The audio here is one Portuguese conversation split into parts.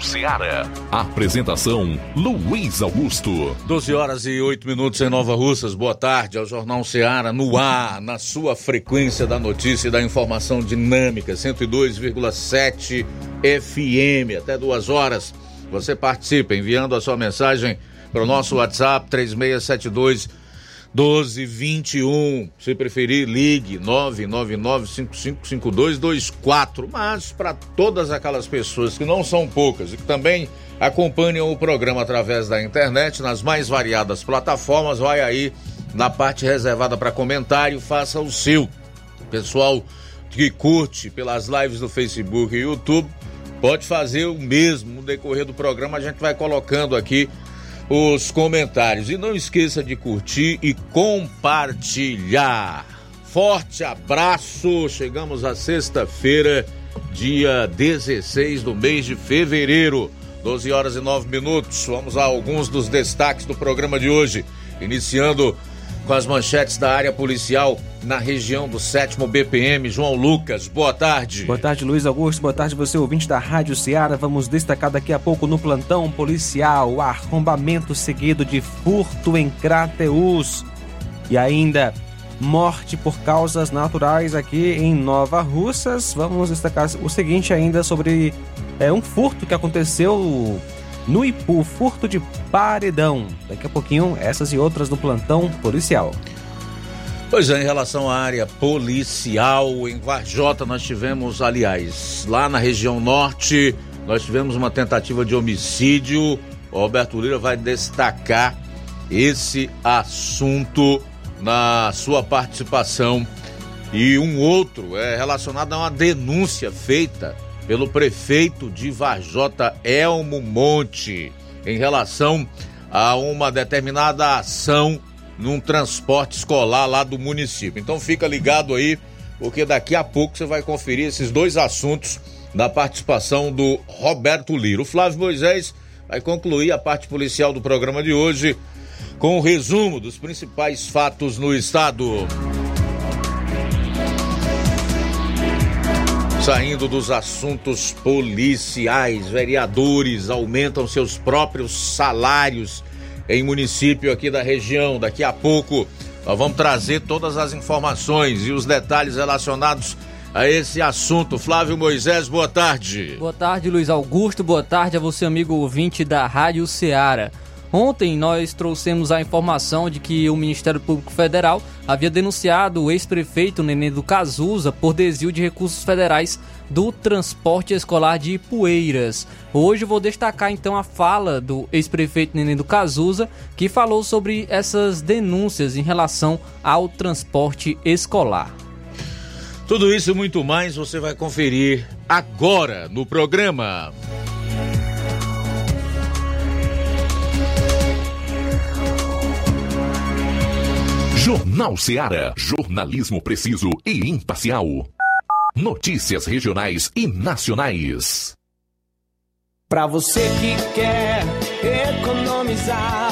Ceará. Apresentação: Luiz Augusto. 12 horas e 8 minutos em Nova Russas. Boa tarde ao Jornal Ceará no ar, na sua frequência da notícia e da informação dinâmica, 102,7 FM, até duas horas. Você participa enviando a sua mensagem para o nosso WhatsApp 3672 1221. Se preferir, ligue 999555224. Mas para todas aquelas pessoas que não são poucas e que também acompanham o programa através da internet, nas mais variadas plataformas, vai aí na parte reservada para comentário, faça o seu. Pessoal que curte pelas lives do Facebook e YouTube, pode fazer o mesmo no decorrer do programa, a gente vai colocando aqui os comentários. E não esqueça de curtir e compartilhar. Forte abraço! Chegamos à sexta-feira, dia 16 do mês de fevereiro, 12 horas e 9 minutos. Vamos a alguns dos destaques do programa de hoje. Iniciando com as manchetes da área policial na região do 7 BPM. João Lucas, boa tarde. Boa tarde, Luiz Augusto. Boa tarde, você ouvinte da Rádio Ceará. Vamos destacar daqui a pouco no plantão policial arrombamento seguido de furto em Crateus. E ainda morte por causas naturais aqui em Nova Russas. Vamos destacar o seguinte ainda sobre é, um furto que aconteceu no Ipu, furto de paredão. Daqui a pouquinho, essas e outras no plantão policial. Pois é, em relação à área policial, em Varjota nós tivemos, aliás, lá na região norte, nós tivemos uma tentativa de homicídio. O Roberto Lira vai destacar esse assunto na sua participação. E um outro é relacionado a uma denúncia feita pelo prefeito de Varjota, Elmo Monte, em relação a uma determinada ação num transporte escolar lá do município. Então fica ligado aí, porque daqui a pouco você vai conferir esses dois assuntos da participação do Roberto Lira. O Flávio Moisés vai concluir a parte policial do programa de hoje com o um resumo dos principais fatos no estado. Saindo dos assuntos policiais, vereadores aumentam seus próprios salários em município aqui da região. Daqui a pouco nós vamos trazer todas as informações e os detalhes relacionados a esse assunto. Flávio Moisés, boa tarde. Boa tarde, Luiz Augusto. Boa tarde a você, amigo ouvinte da Rádio Ceará. Ontem nós trouxemos a informação de que o Ministério Público Federal havia denunciado o ex-prefeito Nenê do Cazuza por desvio de recursos federais do transporte escolar de Ipueiras. Hoje vou destacar então a fala do ex-prefeito Nenê do Cazuza, que falou sobre essas denúncias em relação ao transporte escolar. Tudo isso e muito mais você vai conferir agora no programa. Jornal Ceará. Jornalismo preciso e imparcial. Notícias regionais e nacionais. Para você que quer economizar.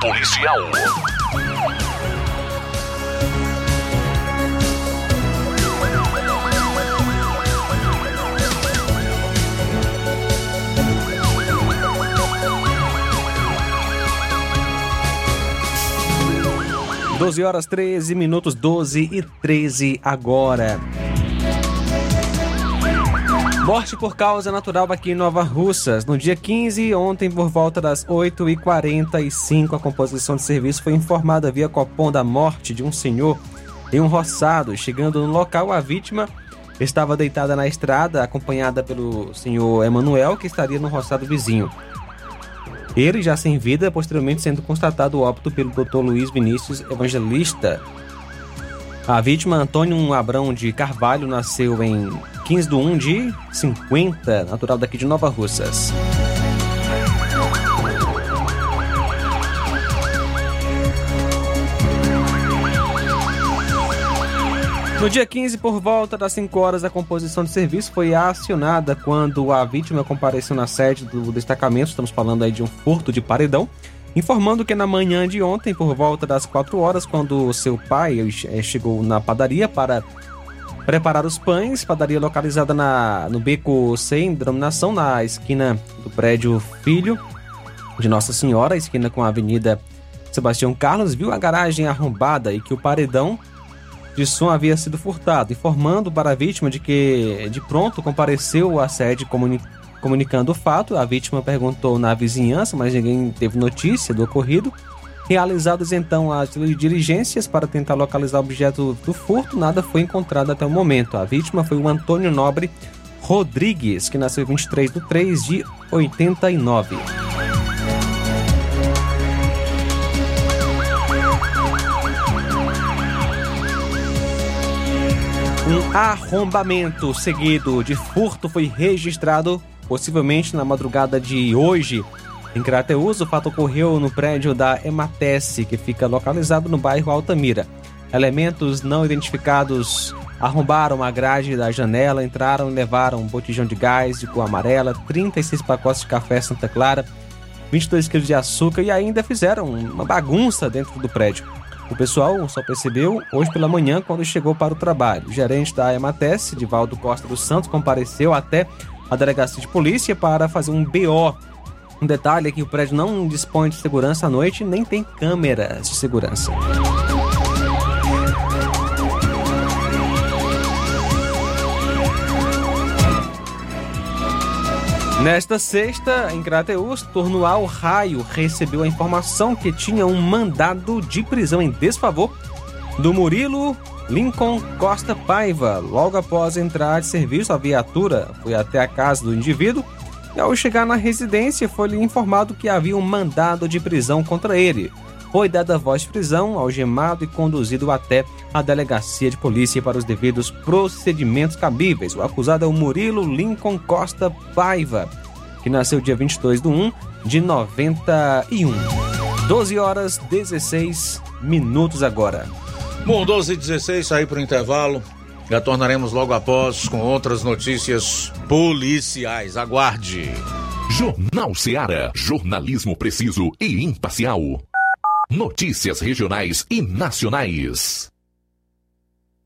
policial. Doze horas 13 minutos, 12 e 13 agora. Morte por causa natural aqui em Nova Russas. No dia 15, ontem, por volta das 8h45, a composição de serviço foi informada via Copom da morte de um senhor em um roçado. Chegando no local, a vítima estava deitada na estrada, acompanhada pelo senhor Emanuel, que estaria no roçado vizinho. Ele já sem vida, posteriormente sendo constatado o óbito pelo Dr. Luiz Vinícius Evangelista. A vítima, Antônio Abrão de Carvalho, nasceu em 15 de 1 de 50, natural daqui de Nova Russas. No dia 15, por volta das 5 horas, a composição de serviço foi acionada quando a vítima compareceu na sede do destacamento, estamos falando aí de um furto de paredão, informando que na manhã de ontem, por volta das 4 horas, quando seu pai eh, chegou na padaria para preparar os pães, padaria localizada na, no beco sem denominação, na esquina do prédio Filho de Nossa Senhora, esquina com a Avenida Sebastião Carlos, viu a garagem arrombada e que o paredão de som havia sido furtado, informando para a vítima de que de pronto compareceu à sede comuni comunicando o fato. A vítima perguntou na vizinhança, mas ninguém teve notícia do ocorrido. Realizadas então as diligências para tentar localizar o objeto do furto, nada foi encontrado até o momento. A vítima foi o Antônio Nobre Rodrigues, que nasceu 23 de 3 de 89. Um arrombamento seguido de furto foi registrado, possivelmente na madrugada de hoje, em Crateus. O fato ocorreu no prédio da Ematesse, que fica localizado no bairro Altamira. Elementos não identificados arrombaram a grade da janela, entraram e levaram um botijão de gás de cor amarela, 36 pacotes de café Santa Clara, 22 quilos de açúcar e ainda fizeram uma bagunça dentro do prédio. O pessoal só percebeu hoje pela manhã quando chegou para o trabalho. O gerente da Emates, Divaldo Costa dos Santos, compareceu até a delegacia de polícia para fazer um BO. Um detalhe é que o prédio não dispõe de segurança à noite nem tem câmeras de segurança. Nesta sexta, em Crateus, Tornual Raio recebeu a informação que tinha um mandado de prisão em desfavor do Murilo Lincoln Costa Paiva. Logo após entrar de serviço, a viatura foi até a casa do indivíduo e, ao chegar na residência, foi-lhe informado que havia um mandado de prisão contra ele. Foi dada voz de prisão, algemado e conduzido até a delegacia de polícia para os devidos procedimentos cabíveis. O acusado é o Murilo Lincoln Costa Paiva, que nasceu dia 22 de 1 de 91. 12 horas 16 minutos agora. Bom, 12 e 16, sair para o intervalo. Retornaremos logo após com outras notícias policiais. Aguarde. Jornal Ceará. Jornalismo preciso e imparcial. Notícias regionais e nacionais.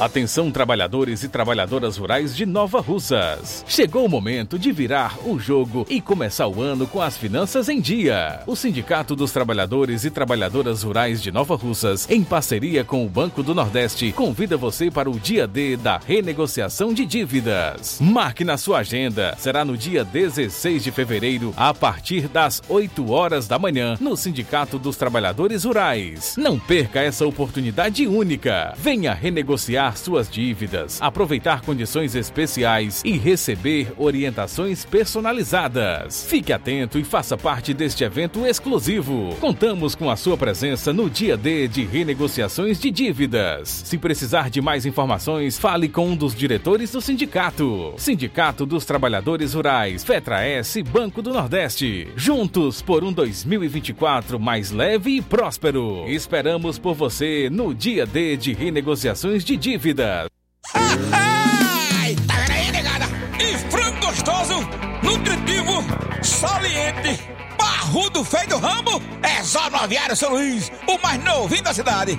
Atenção trabalhadores e trabalhadoras rurais de Nova Russas. Chegou o momento de virar o jogo e começar o ano com as finanças em dia. O Sindicato dos Trabalhadores e Trabalhadoras Rurais de Nova Russas, em parceria com o Banco do Nordeste, convida você para o dia D da renegociação de dívidas. Marque na sua agenda. Será no dia 16 de fevereiro, a partir das 8 horas da manhã, no Sindicato dos Trabalhadores Rurais. Não perca essa oportunidade única. Venha renegociar suas dívidas, aproveitar condições especiais e receber orientações personalizadas. Fique atento e faça parte deste evento exclusivo. Contamos com a sua presença no dia D de renegociações de dívidas. Se precisar de mais informações, fale com um dos diretores do sindicato. Sindicato dos Trabalhadores Rurais, Fetra S, Banco do Nordeste. Juntos por um 2024 mais leve e próspero. Esperamos por você no dia D de renegociações de dívidas. Ai, tá vendo aí, negada? E frango gostoso, nutritivo, saliente, barrudo, feio do rambo, é só no Aviário São Luís, o mais novinho da cidade.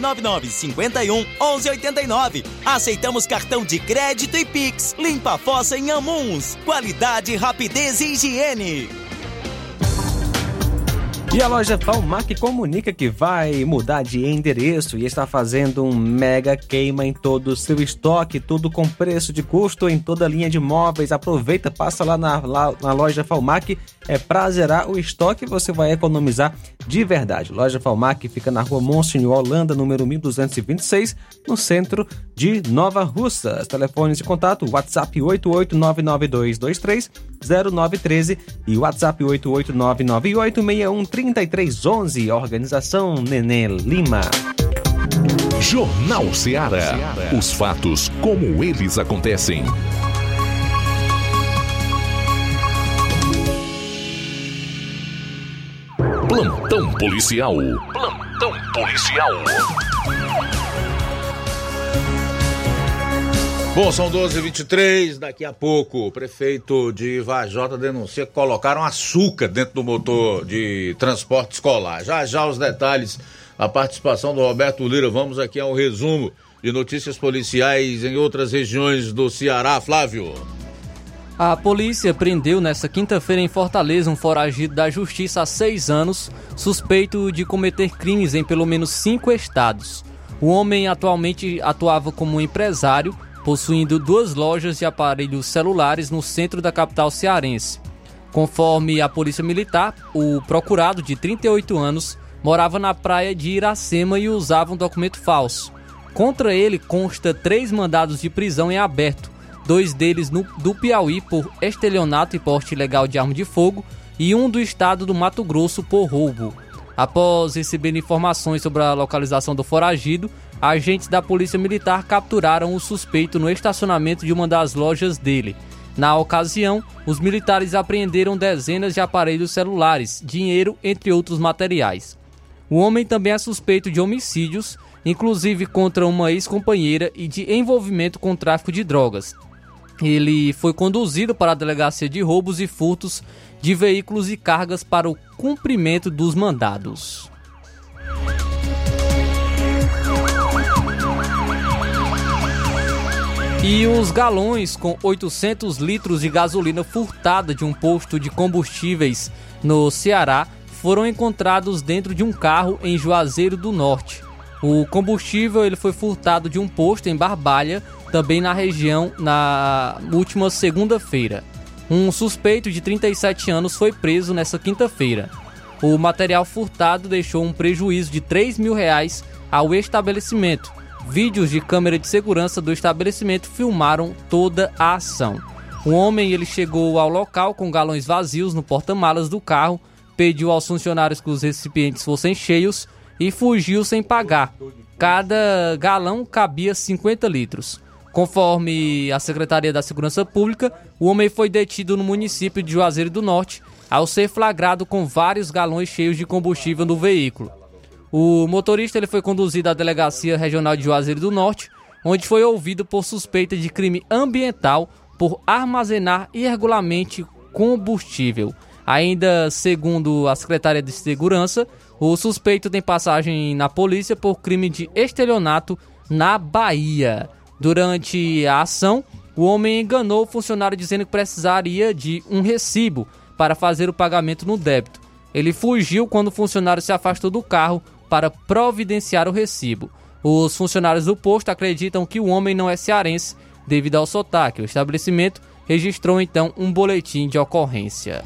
999 51 1189. Aceitamos cartão de crédito e Pix. Limpa a fossa em Amuns. Qualidade, rapidez e higiene. E a loja Palmac comunica que vai mudar de endereço e está fazendo um mega queima em todo o seu estoque, tudo com preço de custo em toda a linha de móveis. Aproveita, passa lá na, lá, na loja Falmac, é pra zerar o estoque você vai economizar de verdade. Loja Falmac fica na rua Monsenhor Holanda, número 1226, no centro de Nova Russas. Telefones de contato, WhatsApp 88992230913 e WhatsApp 88998613311. Organização Nenê Lima. Jornal Ceará. Os fatos como eles acontecem. Plantão policial. Plantão policial. Bom, são 12h23. Daqui a pouco, o prefeito de Vajota denuncia que colocaram açúcar dentro do motor de transporte escolar. Já já os detalhes, a participação do Roberto Lira. Vamos aqui ao resumo de notícias policiais em outras regiões do Ceará. Flávio. A polícia prendeu nesta quinta-feira em Fortaleza um foragido da justiça há seis anos, suspeito de cometer crimes em pelo menos cinco estados. O homem atualmente atuava como empresário possuindo duas lojas de aparelhos celulares no centro da capital cearense. Conforme a Polícia Militar, o procurado, de 38 anos, morava na praia de Iracema e usava um documento falso. Contra ele consta três mandados de prisão em aberto, dois deles no, do Piauí por estelionato e porte ilegal de arma de fogo e um do estado do Mato Grosso por roubo. Após receber informações sobre a localização do foragido, agentes da Polícia Militar capturaram o suspeito no estacionamento de uma das lojas dele. Na ocasião, os militares apreenderam dezenas de aparelhos celulares, dinheiro, entre outros materiais. O homem também é suspeito de homicídios, inclusive contra uma ex-companheira e de envolvimento com tráfico de drogas. Ele foi conduzido para a delegacia de roubos e furtos de veículos e cargas para o cumprimento dos mandados. E os galões com 800 litros de gasolina furtada de um posto de combustíveis no Ceará foram encontrados dentro de um carro em Juazeiro do Norte. O combustível ele foi furtado de um posto em Barbalha, também na região, na última segunda-feira. Um suspeito de 37 anos foi preso nessa quinta-feira. O material furtado deixou um prejuízo de 3 mil reais ao estabelecimento. Vídeos de câmera de segurança do estabelecimento filmaram toda a ação. O homem ele chegou ao local com galões vazios no porta-malas do carro, pediu aos funcionários que os recipientes fossem cheios e fugiu sem pagar. Cada galão cabia 50 litros. Conforme a Secretaria da Segurança Pública, o homem foi detido no município de Juazeiro do Norte ao ser flagrado com vários galões cheios de combustível no veículo. O motorista ele foi conduzido à Delegacia Regional de Juazeiro do Norte, onde foi ouvido por suspeita de crime ambiental por armazenar irregularmente combustível. Ainda segundo a Secretaria de Segurança, o suspeito tem passagem na polícia por crime de estelionato na Bahia. Durante a ação, o homem enganou o funcionário dizendo que precisaria de um recibo para fazer o pagamento no débito. Ele fugiu quando o funcionário se afastou do carro para providenciar o recibo. Os funcionários do posto acreditam que o homem não é cearense devido ao sotaque. O estabelecimento registrou então um boletim de ocorrência.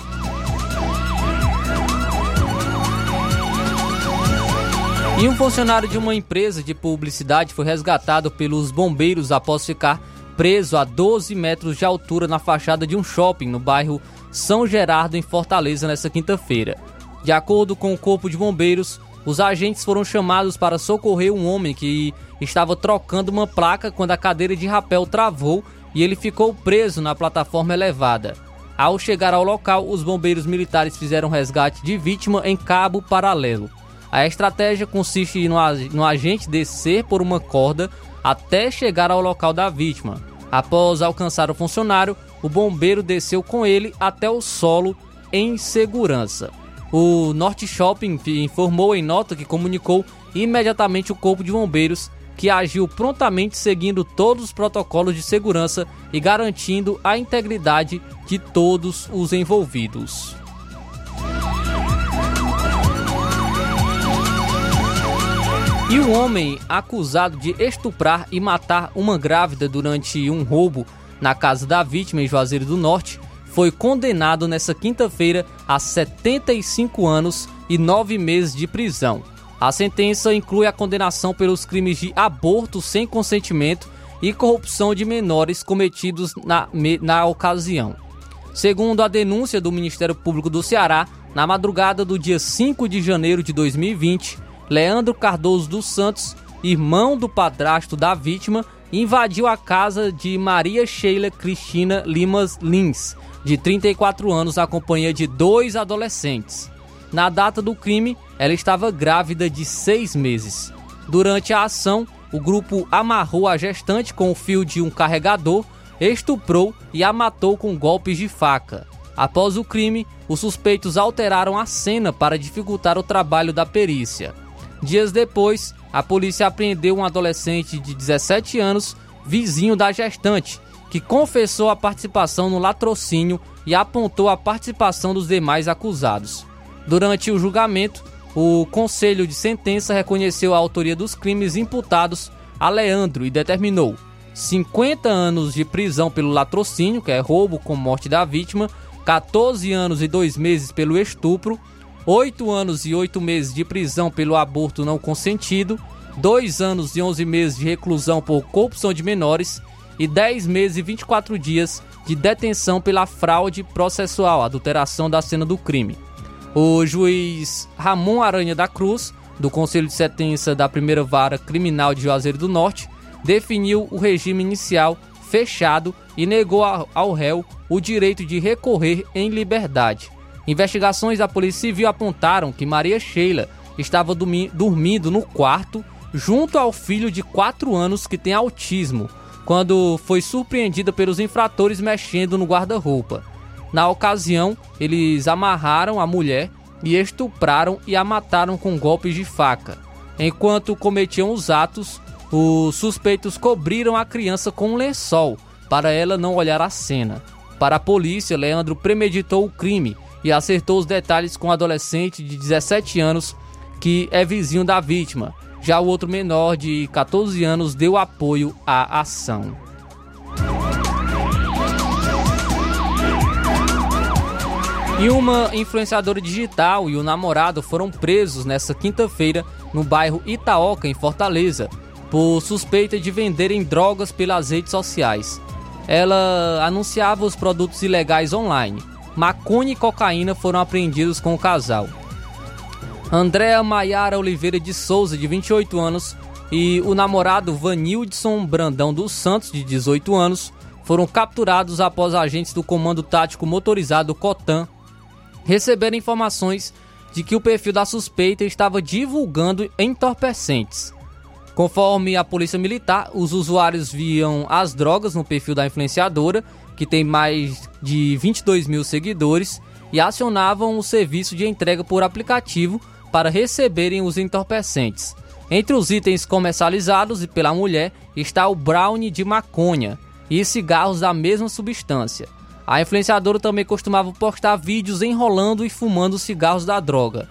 E um funcionário de uma empresa de publicidade foi resgatado pelos bombeiros após ficar preso a 12 metros de altura na fachada de um shopping no bairro São Gerardo, em Fortaleza, nesta quinta-feira. De acordo com o Corpo de Bombeiros, os agentes foram chamados para socorrer um homem que estava trocando uma placa quando a cadeira de rapel travou e ele ficou preso na plataforma elevada. Ao chegar ao local, os bombeiros militares fizeram resgate de vítima em cabo paralelo. A estratégia consiste no, agente descer por uma corda até chegar ao local da vítima. Após alcançar o funcionário, o bombeiro desceu com ele até o solo em segurança. O Norte Shopping informou em nota que comunicou imediatamente o corpo de bombeiros que agiu prontamente seguindo todos os protocolos de segurança e garantindo a integridade de todos os envolvidos. E o homem acusado de estuprar e matar uma grávida durante um roubo na casa da vítima em Juazeiro do Norte foi condenado nesta quinta-feira a 75 anos e 9 meses de prisão. A sentença inclui a condenação pelos crimes de aborto sem consentimento e corrupção de menores cometidos na, na ocasião. Segundo a denúncia do Ministério Público do Ceará, na madrugada do dia 5 de janeiro de 2020, Leandro Cardoso dos Santos, irmão do padrasto da vítima, invadiu a casa de Maria Sheila Cristina Limas Lins, de 34 anos, a companhia de dois adolescentes. Na data do crime, ela estava grávida de seis meses. Durante a ação, o grupo amarrou a gestante com o fio de um carregador, estuprou e a matou com golpes de faca. Após o crime, os suspeitos alteraram a cena para dificultar o trabalho da perícia. Dias depois, a polícia apreendeu um adolescente de 17 anos, vizinho da gestante, que confessou a participação no latrocínio e apontou a participação dos demais acusados. Durante o julgamento, o Conselho de Sentença reconheceu a autoria dos crimes imputados a Leandro e determinou 50 anos de prisão pelo latrocínio, que é roubo com morte da vítima, 14 anos e 2 meses pelo estupro, 8 anos e 8 meses de prisão pelo aborto não consentido, 2 anos e 11 meses de reclusão por corrupção de menores e 10 meses e 24 dias de detenção pela fraude processual, adulteração da cena do crime. O juiz Ramon Aranha da Cruz, do Conselho de Sentença da Primeira Vara Criminal de Juazeiro do Norte, definiu o regime inicial fechado e negou ao réu o direito de recorrer em liberdade. Investigações da Polícia Civil apontaram que Maria Sheila estava dormindo no quarto junto ao filho de 4 anos que tem autismo, quando foi surpreendida pelos infratores mexendo no guarda-roupa. Na ocasião, eles amarraram a mulher e estupraram e a mataram com golpes de faca. Enquanto cometiam os atos, os suspeitos cobriram a criança com um lençol para ela não olhar a cena. Para a polícia, Leandro premeditou o crime e acertou os detalhes com um adolescente de 17 anos que é vizinho da vítima. Já o outro menor de 14 anos deu apoio à ação. E uma influenciadora digital e o namorado foram presos nesta quinta-feira no bairro Itaoca, em Fortaleza, por suspeita de venderem drogas pelas redes sociais. Ela anunciava os produtos ilegais online. Maconha e cocaína foram apreendidos com o casal. Andréa Maiara Oliveira de Souza, de 28 anos, e o namorado Vanildson Brandão dos Santos, de 18 anos, foram capturados após agentes do Comando Tático Motorizado Cotan receberam informações de que o perfil da suspeita estava divulgando entorpecentes. Conforme a polícia militar, os usuários viam as drogas no perfil da influenciadora, que tem mais de 22 mil seguidores, e acionavam o serviço de entrega por aplicativo para receberem os entorpecentes. Entre os itens comercializados pela mulher está o brownie de maconha e cigarros da mesma substância. A influenciadora também costumava postar vídeos enrolando e fumando cigarros da droga.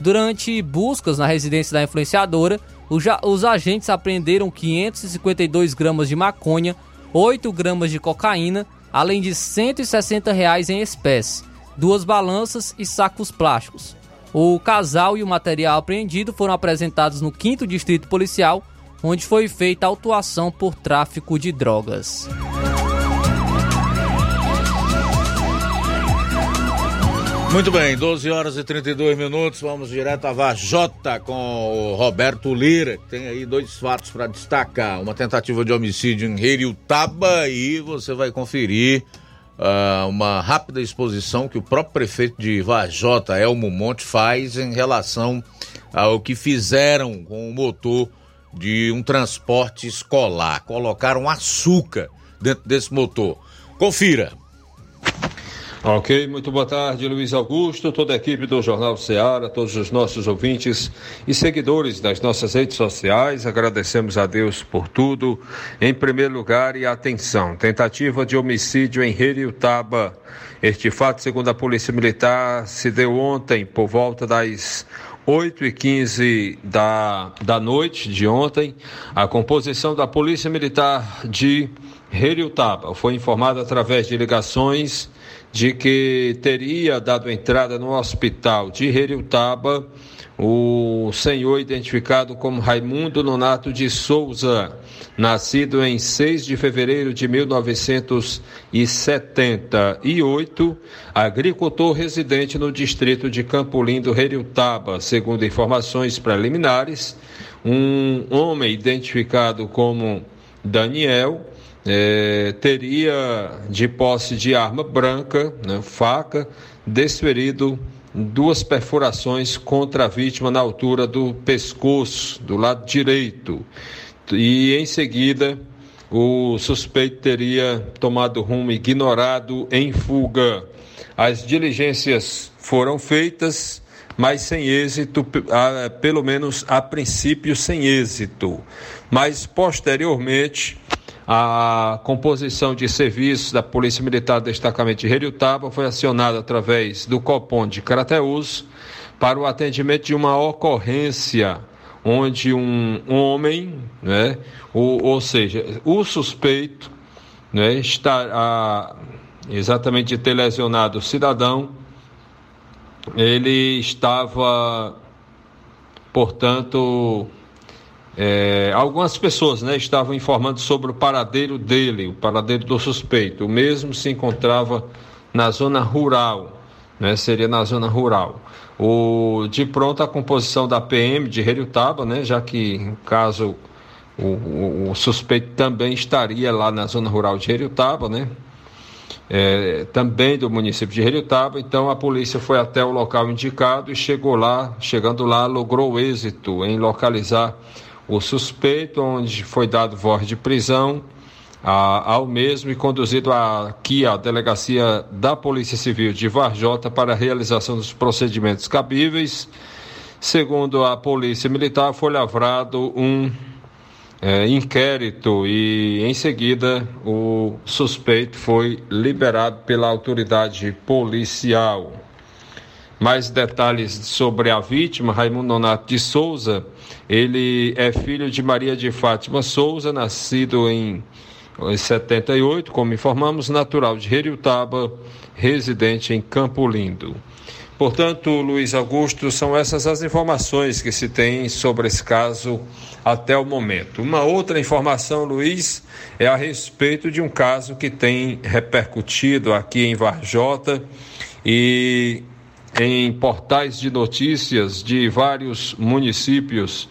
Durante buscas na residência da influenciadora, os agentes apreenderam 552 gramas de maconha, 8 gramas de cocaína, além de 160 reais em espécie, duas balanças e sacos plásticos. O casal e o material apreendido foram apresentados no 5 Distrito Policial, onde foi feita autuação por tráfico de drogas. Muito bem, 12 horas e 32 minutos, vamos direto a Vajota com o Roberto Lira, que tem aí dois fatos para destacar. Uma tentativa de homicídio em Heriutaba e você vai conferir uh, uma rápida exposição que o próprio prefeito de Vajota, Elmo Monte, faz em relação ao que fizeram com o motor de um transporte escolar. Colocaram açúcar dentro desse motor. Confira. Ok, muito boa tarde, Luiz Augusto, toda a equipe do Jornal Ceará, todos os nossos ouvintes e seguidores das nossas redes sociais. Agradecemos a Deus por tudo. Em primeiro lugar, e atenção: tentativa de homicídio em Heriutaba. Este fato, segundo a Polícia Militar, se deu ontem por volta das 8 e 15 da, da noite de ontem. A composição da Polícia Militar de Heriutaba foi informada através de ligações de que teria dado entrada no hospital de Heriutaba o senhor identificado como Raimundo Nonato de Souza, nascido em 6 de fevereiro de 1978, agricultor residente no distrito de Campo Lindo, Heriutaba, segundo informações preliminares, um homem identificado como Daniel é, teria de posse de arma branca, né, faca, desferido duas perfurações contra a vítima na altura do pescoço, do lado direito. E em seguida, o suspeito teria tomado rumo ignorado em fuga. As diligências foram feitas, mas sem êxito, pelo menos a princípio sem êxito. Mas posteriormente, a composição de serviços da Polícia Militar do Destacamento de Heriutaba foi acionada através do Copom de Crateus para o atendimento de uma ocorrência onde um homem, né, ou, ou seja, o suspeito, né, está a, exatamente de ter lesionado o cidadão, ele estava, portanto, é, algumas pessoas né, estavam informando sobre o paradeiro dele, o paradeiro do suspeito. O mesmo se encontrava na zona rural, né, seria na zona rural. O, de pronto a composição da PM de Heriutaba, né, já que caso o, o, o, suspeito também estaria lá na zona rural de Heriutaba, né, é, também do município de Heriutaba, então a polícia foi até o local indicado e chegou lá, chegando lá, logrou êxito em localizar o suspeito, onde foi dado voz de prisão ao mesmo e conduzido aqui à delegacia da Polícia Civil de Varjota para a realização dos procedimentos cabíveis. Segundo a Polícia Militar, foi lavrado um é, inquérito e, em seguida, o suspeito foi liberado pela autoridade policial. Mais detalhes sobre a vítima, Raimundo Nonato de Souza. Ele é filho de Maria de Fátima Souza, nascido em 78, como informamos, natural de Heriutaba, residente em Campo Lindo. Portanto, Luiz Augusto, são essas as informações que se tem sobre esse caso até o momento. Uma outra informação, Luiz, é a respeito de um caso que tem repercutido aqui em Varjota e em portais de notícias de vários municípios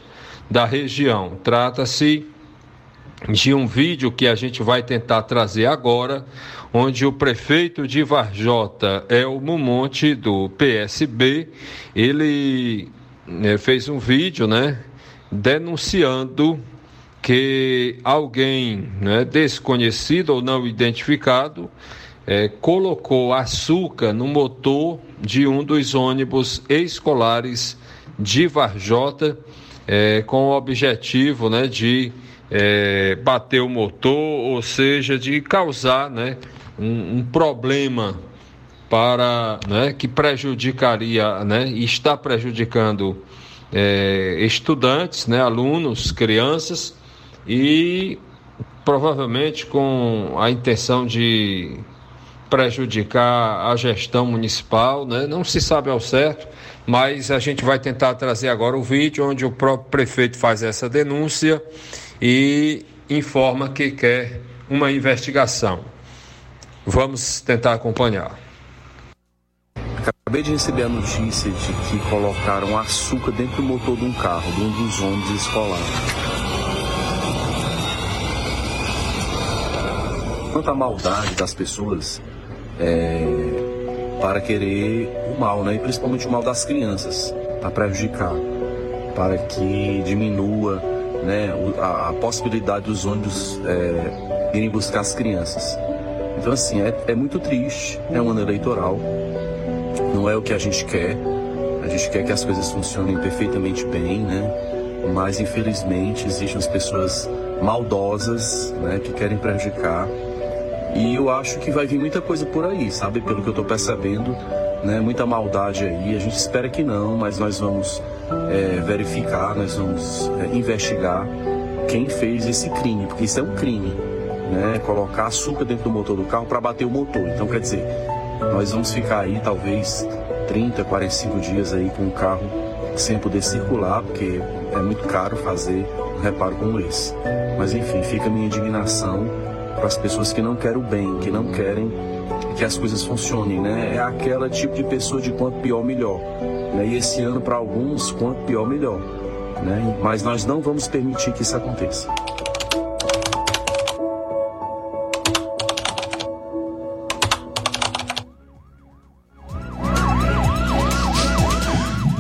da região. Trata-se de um vídeo que a gente vai tentar trazer agora, onde o prefeito de Varjota, Elmo Monte, do PSB, ele né, fez um vídeo, né, denunciando que alguém né, desconhecido ou não identificado é, colocou açúcar no motor de um dos ônibus escolares de Varjota, é, com o objetivo né, de é, bater o motor, ou seja, de causar né, um, um problema para né, que prejudicaria né, e está prejudicando é, estudantes, né, alunos, crianças e provavelmente com a intenção de prejudicar a gestão municipal, né? não se sabe ao certo, mas a gente vai tentar trazer agora o vídeo onde o próprio prefeito faz essa denúncia e informa que quer uma investigação. Vamos tentar acompanhar. Acabei de receber a notícia de que colocaram açúcar dentro do motor de um carro, de um dos ônibus escolares. Quanta maldade das pessoas é, para querer o mal, né? E principalmente o mal das crianças, para prejudicar, para que diminua né, a, a possibilidade dos ônibus é, irem buscar as crianças. Então, assim, é, é muito triste, é um ano eleitoral, não é o que a gente quer, a gente quer que as coisas funcionem perfeitamente bem, né? Mas, infelizmente, existem as pessoas maldosas, né, que querem prejudicar e eu acho que vai vir muita coisa por aí, sabe? Pelo que eu estou percebendo, né? Muita maldade aí. A gente espera que não, mas nós vamos é, verificar, nós vamos é, investigar quem fez esse crime, porque isso é um crime, né? Colocar açúcar dentro do motor do carro para bater o motor. Então, quer dizer, nós vamos ficar aí talvez 30, 45 dias aí com o carro sem poder circular, porque é muito caro fazer um reparo como esse. Mas enfim, fica a minha indignação para as pessoas que não querem o bem, que não querem que as coisas funcionem, né? É aquela tipo de pessoa de quanto pior, melhor. Né? E esse ano, para alguns, quanto pior, melhor. Né? Mas nós não vamos permitir que isso aconteça.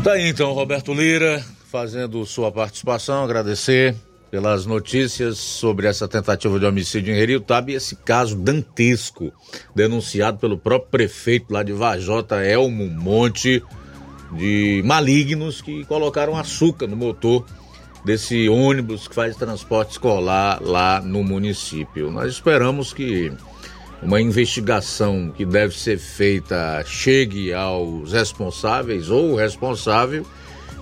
Tá aí então, Roberto Lira, fazendo sua participação, agradecer pelas notícias sobre essa tentativa de homicídio em Heriotaba e esse caso dantesco, denunciado pelo próprio prefeito lá de Vajota, Elmo Monte, de malignos que colocaram açúcar no motor desse ônibus que faz transporte escolar lá no município. Nós esperamos que uma investigação que deve ser feita chegue aos responsáveis ou responsável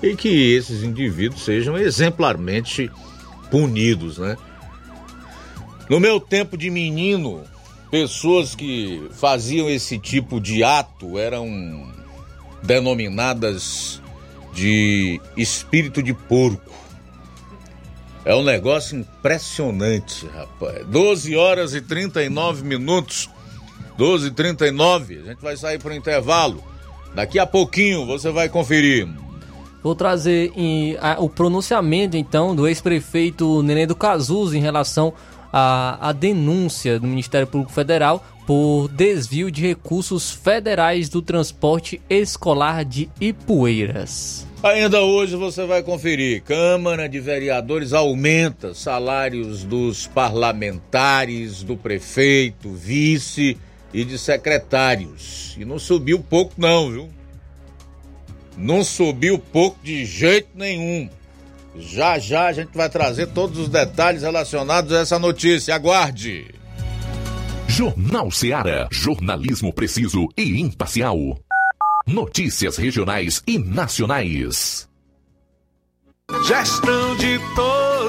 e que esses indivíduos sejam exemplarmente punidos, né? No meu tempo de menino, pessoas que faziam esse tipo de ato eram denominadas de espírito de porco. É um negócio impressionante, rapaz. 12 horas e 39 minutos. 12 e 39. A gente vai sair para o intervalo. Daqui a pouquinho você vai conferir. Vou trazer em, a, o pronunciamento, então, do ex-prefeito Nenê do Cazuza em relação à, denúncia do Ministério Público Federal por desvio de recursos federais do transporte escolar de Ipueiras. Ainda hoje você vai conferir. Câmara de Vereadores aumenta salários dos parlamentares, do prefeito, vice e de secretários. E não subiu pouco não, viu? Não subiu pouco de jeito nenhum. Já já a gente vai trazer todos os detalhes relacionados a essa notícia. Aguarde. Jornal Seara. Jornalismo preciso e imparcial. Notícias regionais e nacionais. Gestão de todos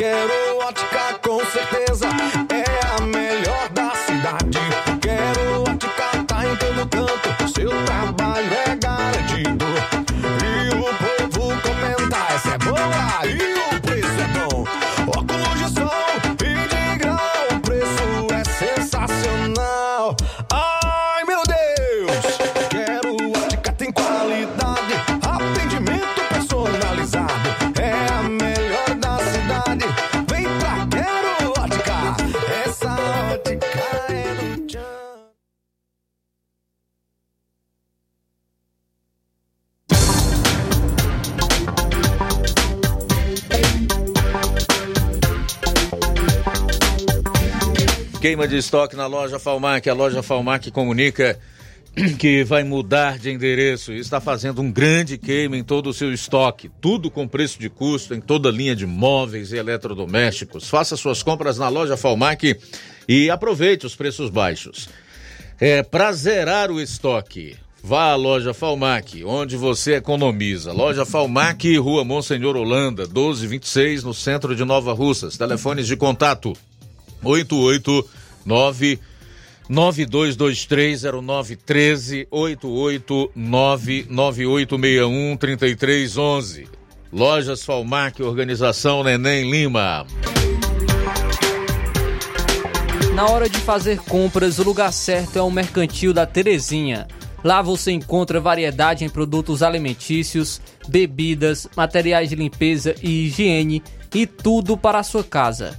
Quero Ótica com certeza é a melhor da cidade. Quero Ótica tá em todo canto, seu trabalho é garantido. E o povo comenta, essa é boa Queima de estoque na loja Falmac. A loja Falmac comunica que vai mudar de endereço e está fazendo um grande queima em todo o seu estoque. Tudo com preço de custo em toda a linha de móveis e eletrodomésticos. Faça suas compras na loja Falmac e aproveite os preços baixos. É, para zerar o estoque, vá à loja Falmac, onde você economiza. Loja Falmac, Rua Monsenhor Holanda, 1226, no centro de Nova Russas. Telefones de contato 889 92230913 889 9861 3311. Lojas Falmac, organização Neném Lima. Na hora de fazer compras, o lugar certo é o Mercantil da Terezinha. Lá você encontra variedade em produtos alimentícios, bebidas, materiais de limpeza e higiene e tudo para a sua casa.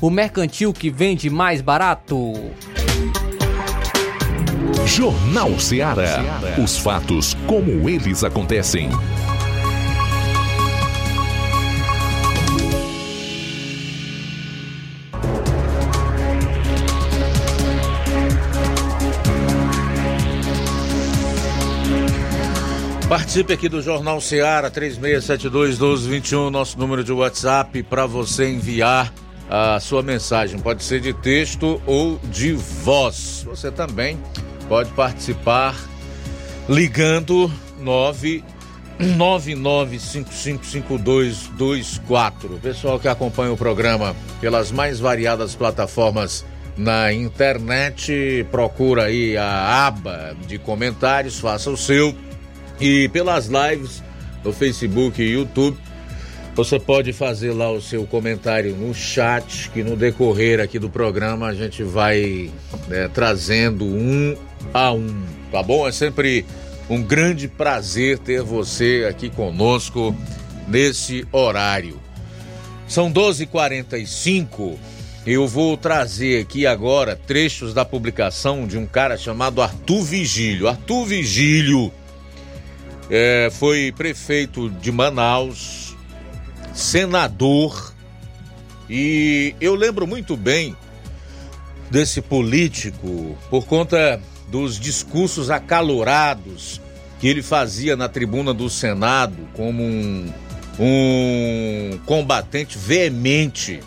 o mercantil que vende mais barato. Jornal Ceará. Os fatos como eles acontecem. Participe aqui do Jornal Ceará 36721221, nosso número de WhatsApp para você enviar a sua mensagem. Pode ser de texto ou de voz. Você também pode participar ligando 999555224. Pessoal que acompanha o programa pelas mais variadas plataformas na internet, procura aí a aba de comentários, faça o seu e pelas lives no Facebook e YouTube, você pode fazer lá o seu comentário no chat, que no decorrer aqui do programa a gente vai né, trazendo um a um, tá bom? É sempre um grande prazer ter você aqui conosco nesse horário. São 12h45 eu vou trazer aqui agora trechos da publicação de um cara chamado Arthur Vigílio. Arthur Vigílio é, foi prefeito de Manaus, senador, e eu lembro muito bem desse político por conta dos discursos acalorados que ele fazia na tribuna do Senado como um, um combatente veemente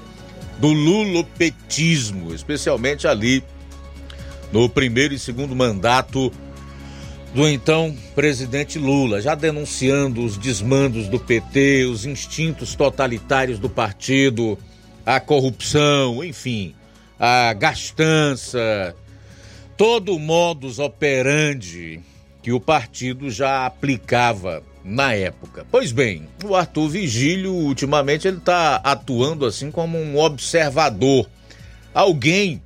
do lulopetismo, especialmente ali no primeiro e segundo mandato do então presidente Lula, já denunciando os desmandos do PT, os instintos totalitários do partido, a corrupção, enfim, a gastança, todo o modus operandi que o partido já aplicava na época. Pois bem, o Arthur Vigílio, ultimamente, ele está atuando assim como um observador, alguém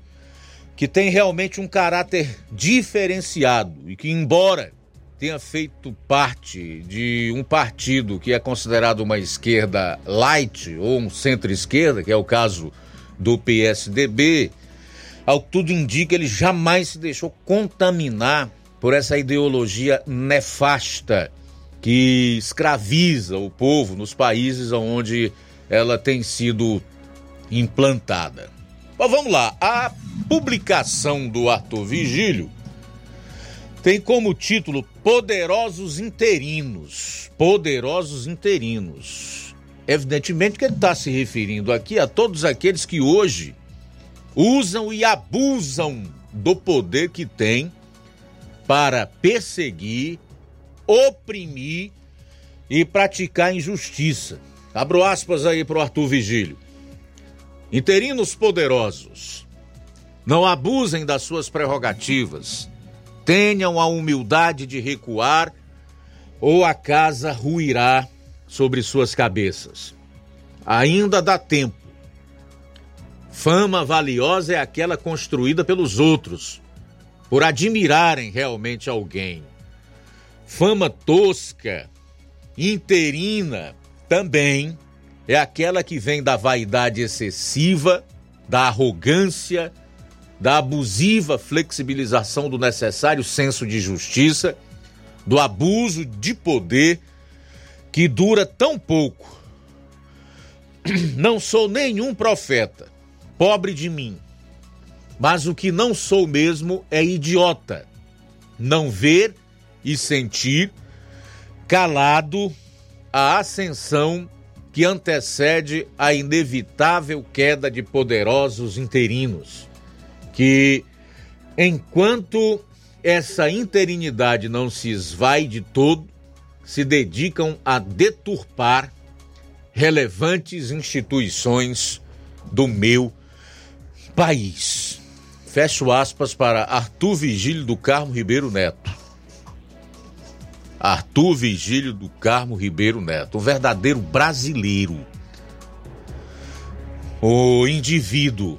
que tem realmente um caráter diferenciado e que, embora tenha feito parte de um partido que é considerado uma esquerda light ou um centro-esquerda, que é o caso do PSDB, ao que tudo indica, ele jamais se deixou contaminar por essa ideologia nefasta que escraviza o povo nos países onde ela tem sido implantada. Mas vamos lá, a publicação do Arthur Vigílio tem como título Poderosos Interinos. Poderosos Interinos. Evidentemente que ele está se referindo aqui a todos aqueles que hoje usam e abusam do poder que têm para perseguir, oprimir e praticar injustiça. Abro aspas aí para o Arthur Vigílio. Interinos poderosos, não abusem das suas prerrogativas, tenham a humildade de recuar ou a casa ruirá sobre suas cabeças. Ainda dá tempo. Fama valiosa é aquela construída pelos outros, por admirarem realmente alguém. Fama tosca, interina, também é aquela que vem da vaidade excessiva, da arrogância, da abusiva flexibilização do necessário senso de justiça, do abuso de poder que dura tão pouco. Não sou nenhum profeta, pobre de mim, mas o que não sou mesmo é idiota. Não ver e sentir, calado, a ascensão que antecede a inevitável queda de poderosos interinos, que, enquanto essa interinidade não se esvai de todo, se dedicam a deturpar relevantes instituições do meu país. Fecho aspas para Arthur Vigílio do Carmo Ribeiro Neto. Arthur Vigílio do Carmo Ribeiro Neto, um verdadeiro brasileiro. O indivíduo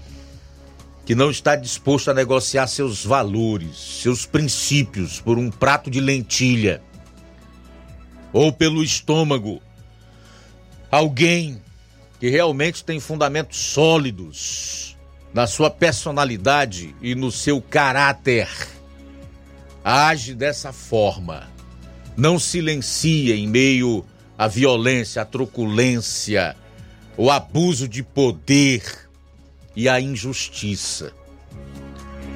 que não está disposto a negociar seus valores, seus princípios por um prato de lentilha ou pelo estômago. Alguém que realmente tem fundamentos sólidos na sua personalidade e no seu caráter age dessa forma. Não silencia em meio à violência, à truculência, o abuso de poder e a injustiça.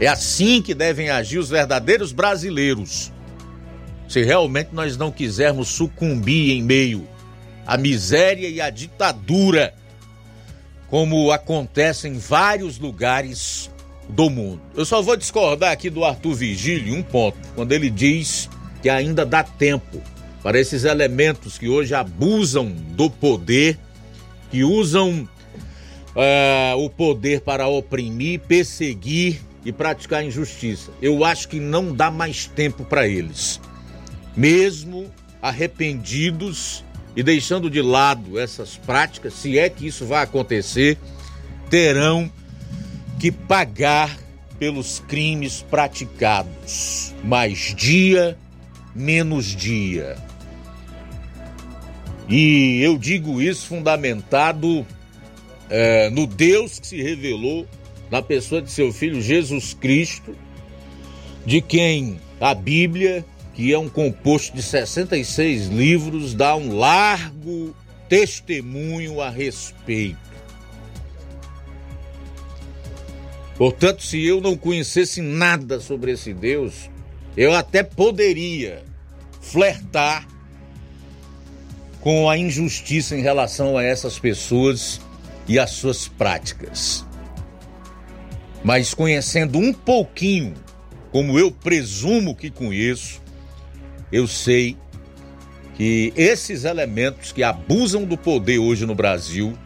É assim que devem agir os verdadeiros brasileiros. Se realmente nós não quisermos sucumbir em meio à miséria e à ditadura, como acontece em vários lugares do mundo. Eu só vou discordar aqui do Arthur Vigílio um ponto, quando ele diz que ainda dá tempo para esses elementos que hoje abusam do poder, que usam uh, o poder para oprimir, perseguir e praticar injustiça. Eu acho que não dá mais tempo para eles. Mesmo arrependidos e deixando de lado essas práticas, se é que isso vai acontecer, terão que pagar pelos crimes praticados. Mais dia, menos dia. E eu digo isso fundamentado é, no Deus que se revelou na pessoa de seu filho Jesus Cristo, de quem a Bíblia, que é um composto de 66 livros, dá um largo testemunho a respeito. Portanto, se eu não conhecesse nada sobre esse Deus, eu até poderia flertar com a injustiça em relação a essas pessoas e as suas práticas. Mas conhecendo um pouquinho, como eu presumo que conheço, eu sei que esses elementos que abusam do poder hoje no Brasil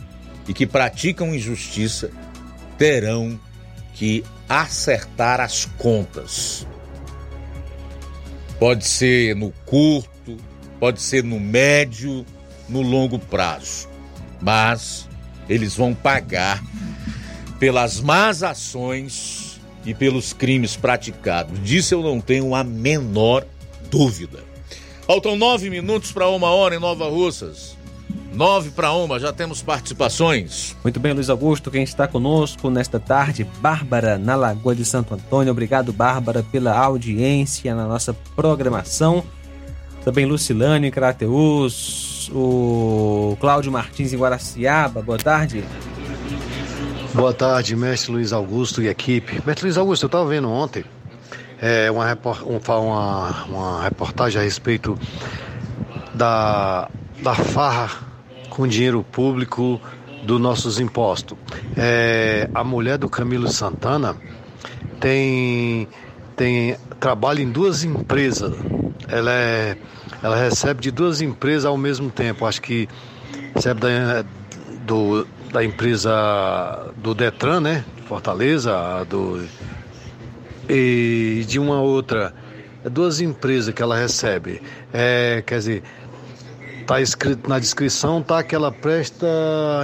e que praticam injustiça terão que acertar as contas. Pode ser no curto, pode ser no médio, no longo prazo, mas eles vão pagar pelas más ações e pelos crimes praticados. Disso eu não tenho a menor dúvida. Faltam nove minutos para uma hora em Nova Russas. Nove para uma, já temos participações. Muito bem, Luiz Augusto, quem está conosco nesta tarde, Bárbara, na Lagoa de Santo Antônio. Obrigado, Bárbara, pela audiência na nossa programação. Também Lucilânio em O Cláudio Martins em Guaraciaba. Boa tarde. Boa tarde, mestre Luiz Augusto e equipe. Mestre Luiz Augusto, eu estava vendo ontem é, uma, uma, uma reportagem a respeito da, da farra com dinheiro público dos nossos impostos. É, a mulher do Camilo Santana tem, tem trabalha em duas empresas. Ela, é, ela recebe de duas empresas ao mesmo tempo. Acho que recebe da, do, da empresa do Detran, né? Fortaleza, do, e de uma outra. Duas empresas que ela recebe. É, quer dizer, Está escrito na descrição, tá que ela presta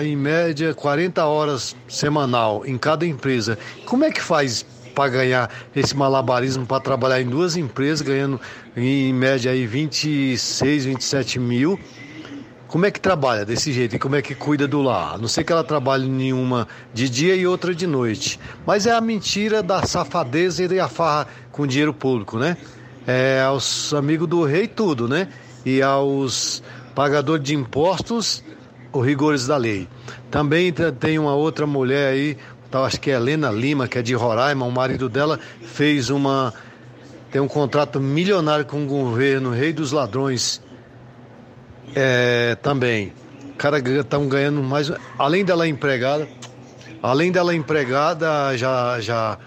em média 40 horas semanal em cada empresa. Como é que faz para ganhar esse malabarismo para trabalhar em duas empresas, ganhando em média aí 26, 27 mil? Como é que trabalha desse jeito e como é que cuida do lar? A não sei que ela trabalhe em de dia e outra de noite. Mas é a mentira da safadeza e da farra com dinheiro público, né? É aos amigos do rei tudo, né? E aos pagador de impostos, os rigores da lei. Também tem uma outra mulher aí, acho que é Helena Lima, que é de Roraima, o marido dela fez uma. tem um contrato milionário com o governo, Rei dos Ladrões. É, também. O cara estão ganhando mais. Além dela empregada, além dela empregada, já. já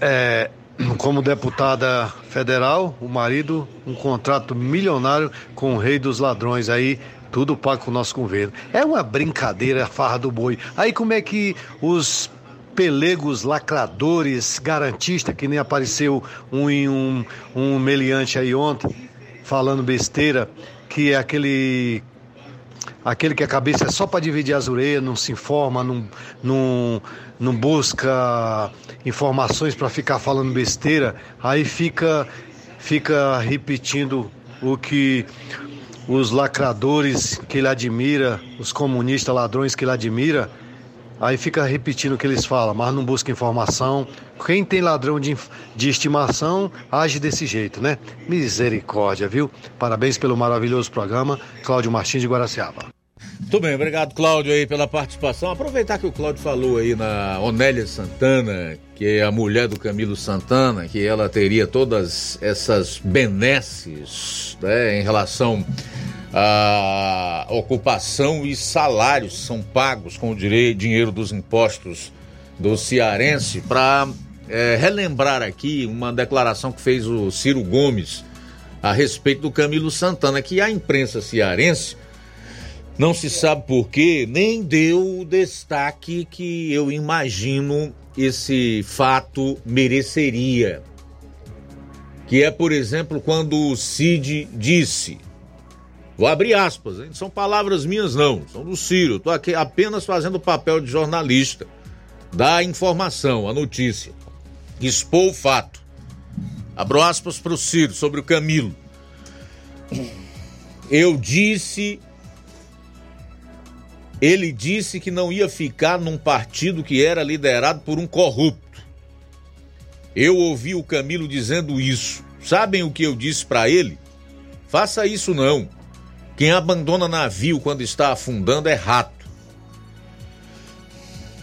é, como deputada federal, o marido, um contrato milionário com o rei dos ladrões aí, tudo pago com o nosso governo. É uma brincadeira farra do boi. Aí como é que os pelegos lacradores, garantistas, que nem apareceu um um, um meliante aí ontem, falando besteira, que é aquele aquele que a cabeça é só para dividir as orelhas, não se informa, não, não, não busca informações para ficar falando besteira, aí fica, fica repetindo o que os lacradores que ele admira, os comunistas ladrões que ele admira, aí fica repetindo o que eles falam, mas não busca informação. Quem tem ladrão de, de estimação age desse jeito, né? Misericórdia, viu? Parabéns pelo maravilhoso programa. Cláudio Martins de Guaraciaba. Muito bem, obrigado Cláudio aí pela participação. Aproveitar que o Cláudio falou aí na Onélia Santana, que é a mulher do Camilo Santana, que ela teria todas essas benesses né, em relação à ocupação e salários são pagos com o direito, dinheiro dos impostos do cearense para é, relembrar aqui uma declaração que fez o Ciro Gomes a respeito do Camilo Santana, que a imprensa cearense não se sabe por quê, nem deu o destaque que eu imagino esse fato mereceria. Que é, por exemplo, quando o Cid disse, vou abrir aspas, hein? são palavras minhas não, são do Ciro, estou aqui apenas fazendo o papel de jornalista, da informação, a notícia, expor o fato. Abro aspas para o Ciro sobre o Camilo. Eu disse ele disse que não ia ficar num partido que era liderado por um corrupto. Eu ouvi o Camilo dizendo isso. Sabem o que eu disse para ele? Faça isso não. Quem abandona navio quando está afundando é rato.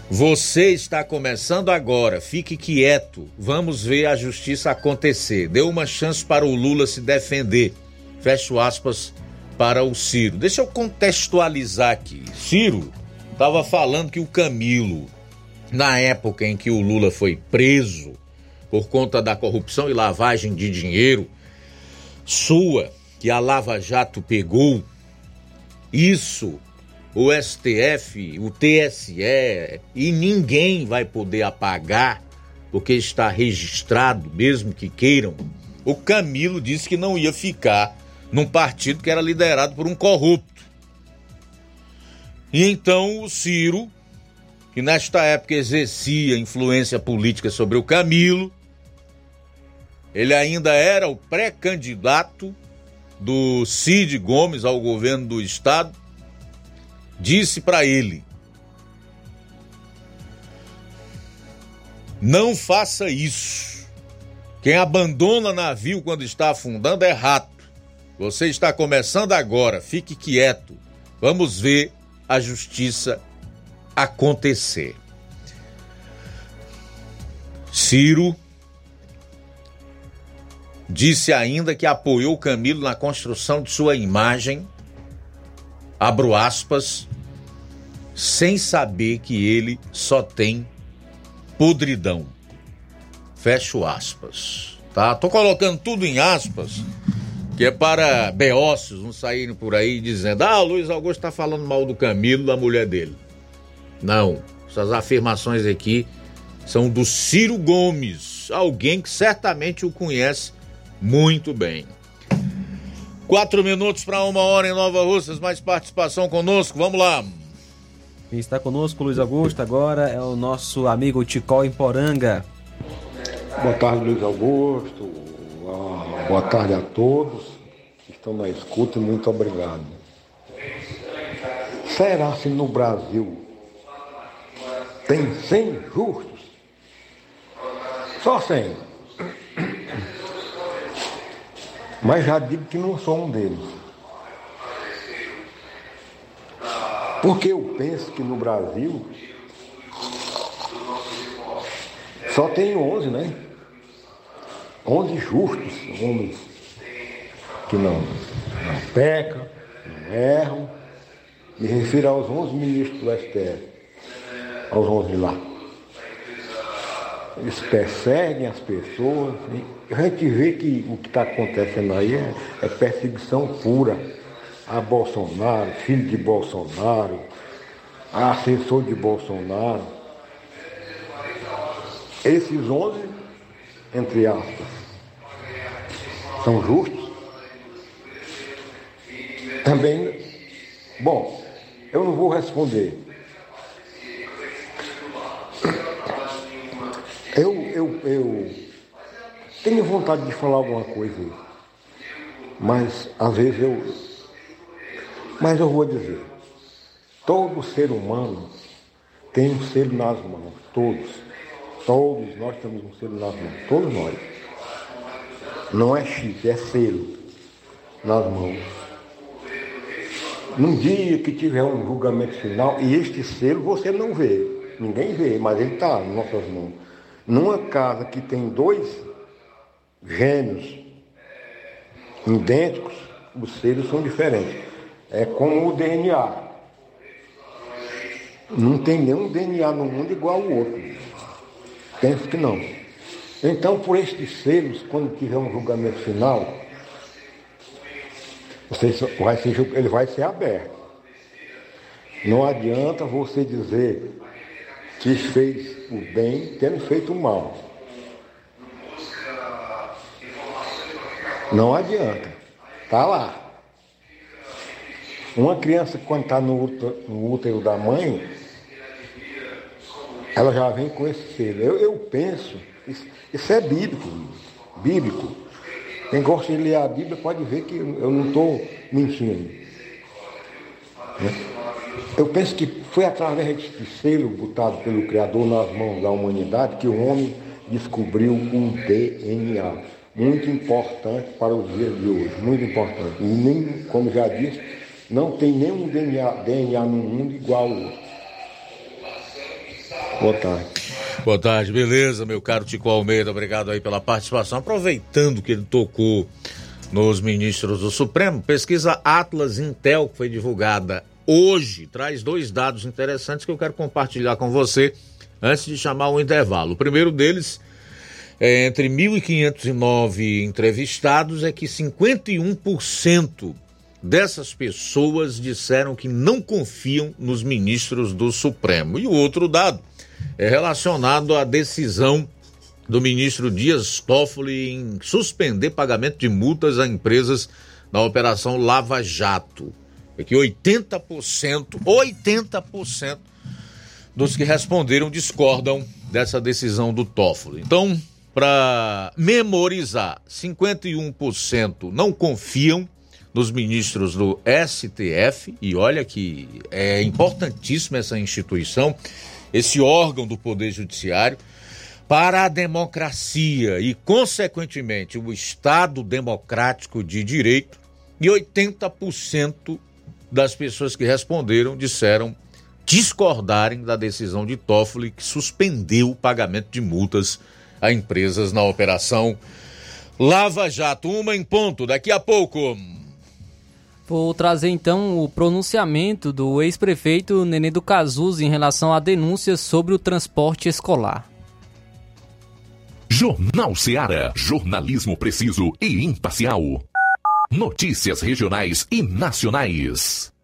Você está começando agora, fique quieto. Vamos ver a justiça acontecer. Dê uma chance para o Lula se defender. Fecho aspas para o Ciro. Deixa eu contextualizar aqui. Ciro estava falando que o Camilo, na época em que o Lula foi preso por conta da corrupção e lavagem de dinheiro sua, que a Lava Jato pegou, isso o STF, o TSE e ninguém vai poder apagar, porque está registrado, mesmo que queiram. O Camilo disse que não ia ficar num partido que era liderado por um corrupto. E então o Ciro, que nesta época exercia influência política sobre o Camilo, ele ainda era o pré-candidato do Cid Gomes ao governo do estado, disse para ele: Não faça isso. Quem abandona navio quando está afundando é rato. Você está começando agora, fique quieto. Vamos ver a justiça acontecer. Ciro disse ainda que apoiou Camilo na construção de sua imagem, abro aspas, sem saber que ele só tem podridão. Fecho aspas. Tá? Tô colocando tudo em aspas que é para beócios não saírem por aí dizendo: ah, o Luiz Augusto está falando mal do Camilo, da mulher dele. Não, essas afirmações aqui são do Ciro Gomes, alguém que certamente o conhece muito bem. Quatro minutos para uma hora em Nova Russas, mais participação conosco, vamos lá. Quem está conosco, Luiz Augusto, agora é o nosso amigo Ticol em Poranga. Boa tarde, Luiz Augusto, Boa tarde a todos que estão na escuta e muito obrigado. Será se no Brasil tem 100 justos? Só 100. Mas já digo que não sou um deles. Porque eu penso que no Brasil só tem 11, né? 11 justos, homens que não, não pecam, não erram. Me refiro aos 11 ministros do STF, aos 11 de lá. Eles perseguem as pessoas. A gente vê que o que está acontecendo aí é, é perseguição pura a Bolsonaro, filho de Bolsonaro, a assessor de Bolsonaro. Esses 11, entre aspas, são justos. Também, bom, eu não vou responder. Eu, eu, eu tenho vontade de falar alguma coisa, mas às vezes eu. Mas eu vou dizer: todo ser humano tem um selo nas mãos, todos. Todos nós temos um selo nas mãos, todos nós. Não é chip, é selo nas mãos. Num dia que tiver um julgamento final, e este selo você não vê, ninguém vê, mas ele está nas nossas mãos. Numa casa que tem dois gêmeos idênticos, os selos são diferentes. É como o DNA. Não tem nenhum DNA no mundo igual ao outro. Penso que não. Então, por estes selos, quando tiver um julgamento final, você vai ser, ele vai ser aberto. Não adianta você dizer que fez o bem tendo feito o mal. Não adianta. Está lá. Uma criança, quando está no, útero, da mãe, ela já vem com esse selo. Eu, eu penso, isso, é bíblico, bíblico. Quem gosta de ler a Bíblia pode ver que eu não estou mentindo. Né? Eu penso que foi através desse selo botado pelo Criador nas mãos da humanidade que o homem descobriu um DNA muito importante para os dias de hoje, muito importante. E nem, como já disse, não tem nenhum DNA, DNA no mundo igual ao outro. Boa tarde. Boa tarde, beleza, meu caro Tico Almeida, obrigado aí pela participação. Aproveitando que ele tocou nos ministros do Supremo, pesquisa Atlas Intel, que foi divulgada hoje traz dois dados interessantes que eu quero compartilhar com você antes de chamar o intervalo. O primeiro deles é entre 1.509 entrevistados é que 51% dessas pessoas disseram que não confiam nos ministros do Supremo. E o outro dado é relacionado à decisão do ministro Dias Toffoli em suspender pagamento de multas a empresas na operação Lava Jato é que 80%, 80% dos que responderam discordam dessa decisão do Toffoli. Então, para memorizar, 51% não confiam nos ministros do STF, e olha que é importantíssima essa instituição, esse órgão do Poder Judiciário, para a democracia e, consequentemente, o Estado democrático de direito, e 80% das pessoas que responderam disseram discordarem da decisão de Toffoli que suspendeu o pagamento de multas a empresas na operação Lava Jato. Uma em ponto, daqui a pouco. Vou trazer então o pronunciamento do ex-prefeito Nenê do Cazuz em relação a denúncias sobre o transporte escolar. Jornal Seara. Jornalismo preciso e imparcial. Notícias regionais e nacionais.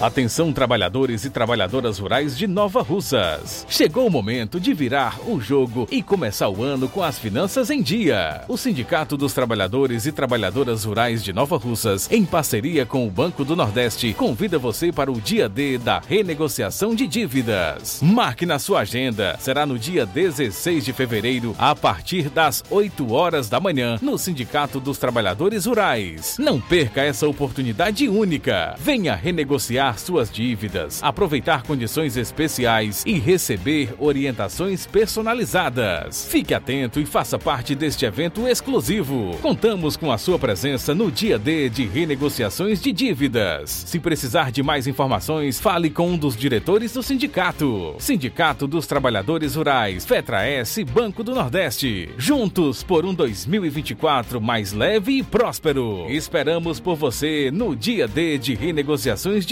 Atenção trabalhadores e trabalhadoras rurais de Nova Russas. Chegou o momento de virar o jogo e começar o ano com as finanças em dia. O Sindicato dos Trabalhadores e Trabalhadoras Rurais de Nova Russas, em parceria com o Banco do Nordeste, convida você para o dia D da renegociação de dívidas. Marque na sua agenda. Será no dia 16 de fevereiro, a partir das 8 horas da manhã, no Sindicato dos Trabalhadores Rurais. Não perca essa oportunidade única. Venha renegociar suas dívidas, aproveitar condições especiais e receber orientações personalizadas. Fique atento e faça parte deste evento exclusivo. Contamos com a sua presença no dia D de renegociações de dívidas. Se precisar de mais informações, fale com um dos diretores do sindicato. Sindicato dos Trabalhadores Rurais, Fetra S, Banco do Nordeste. Juntos por um 2024 mais leve e próspero. Esperamos por você no dia D de renegociações de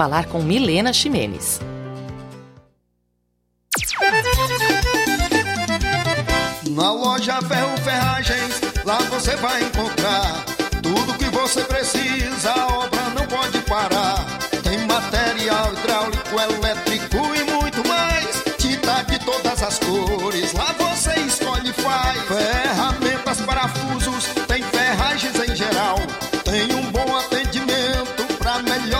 Falar com Milena Ximenes. Na loja Ferro Ferragens, lá você vai encontrar tudo que você precisa, a obra não pode parar. Tem material hidráulico, elétrico e muito mais. Tinta de todas as cores, lá você escolhe e faz. Ferramentas, parafusos,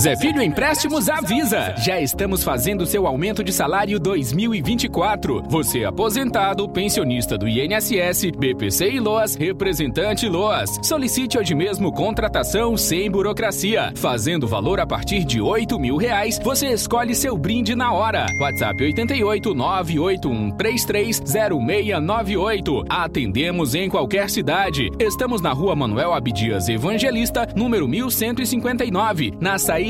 Zé Filho Empréstimos avisa! Já estamos fazendo seu aumento de salário 2024. Você aposentado, pensionista do INSS, BPC e LOAS, representante LOAS. Solicite hoje mesmo contratação sem burocracia. Fazendo valor a partir de 8 mil reais, você escolhe seu brinde na hora. WhatsApp 88 98133 0698. Atendemos em qualquer cidade. Estamos na rua Manuel Abdias Evangelista, número 1159, na saída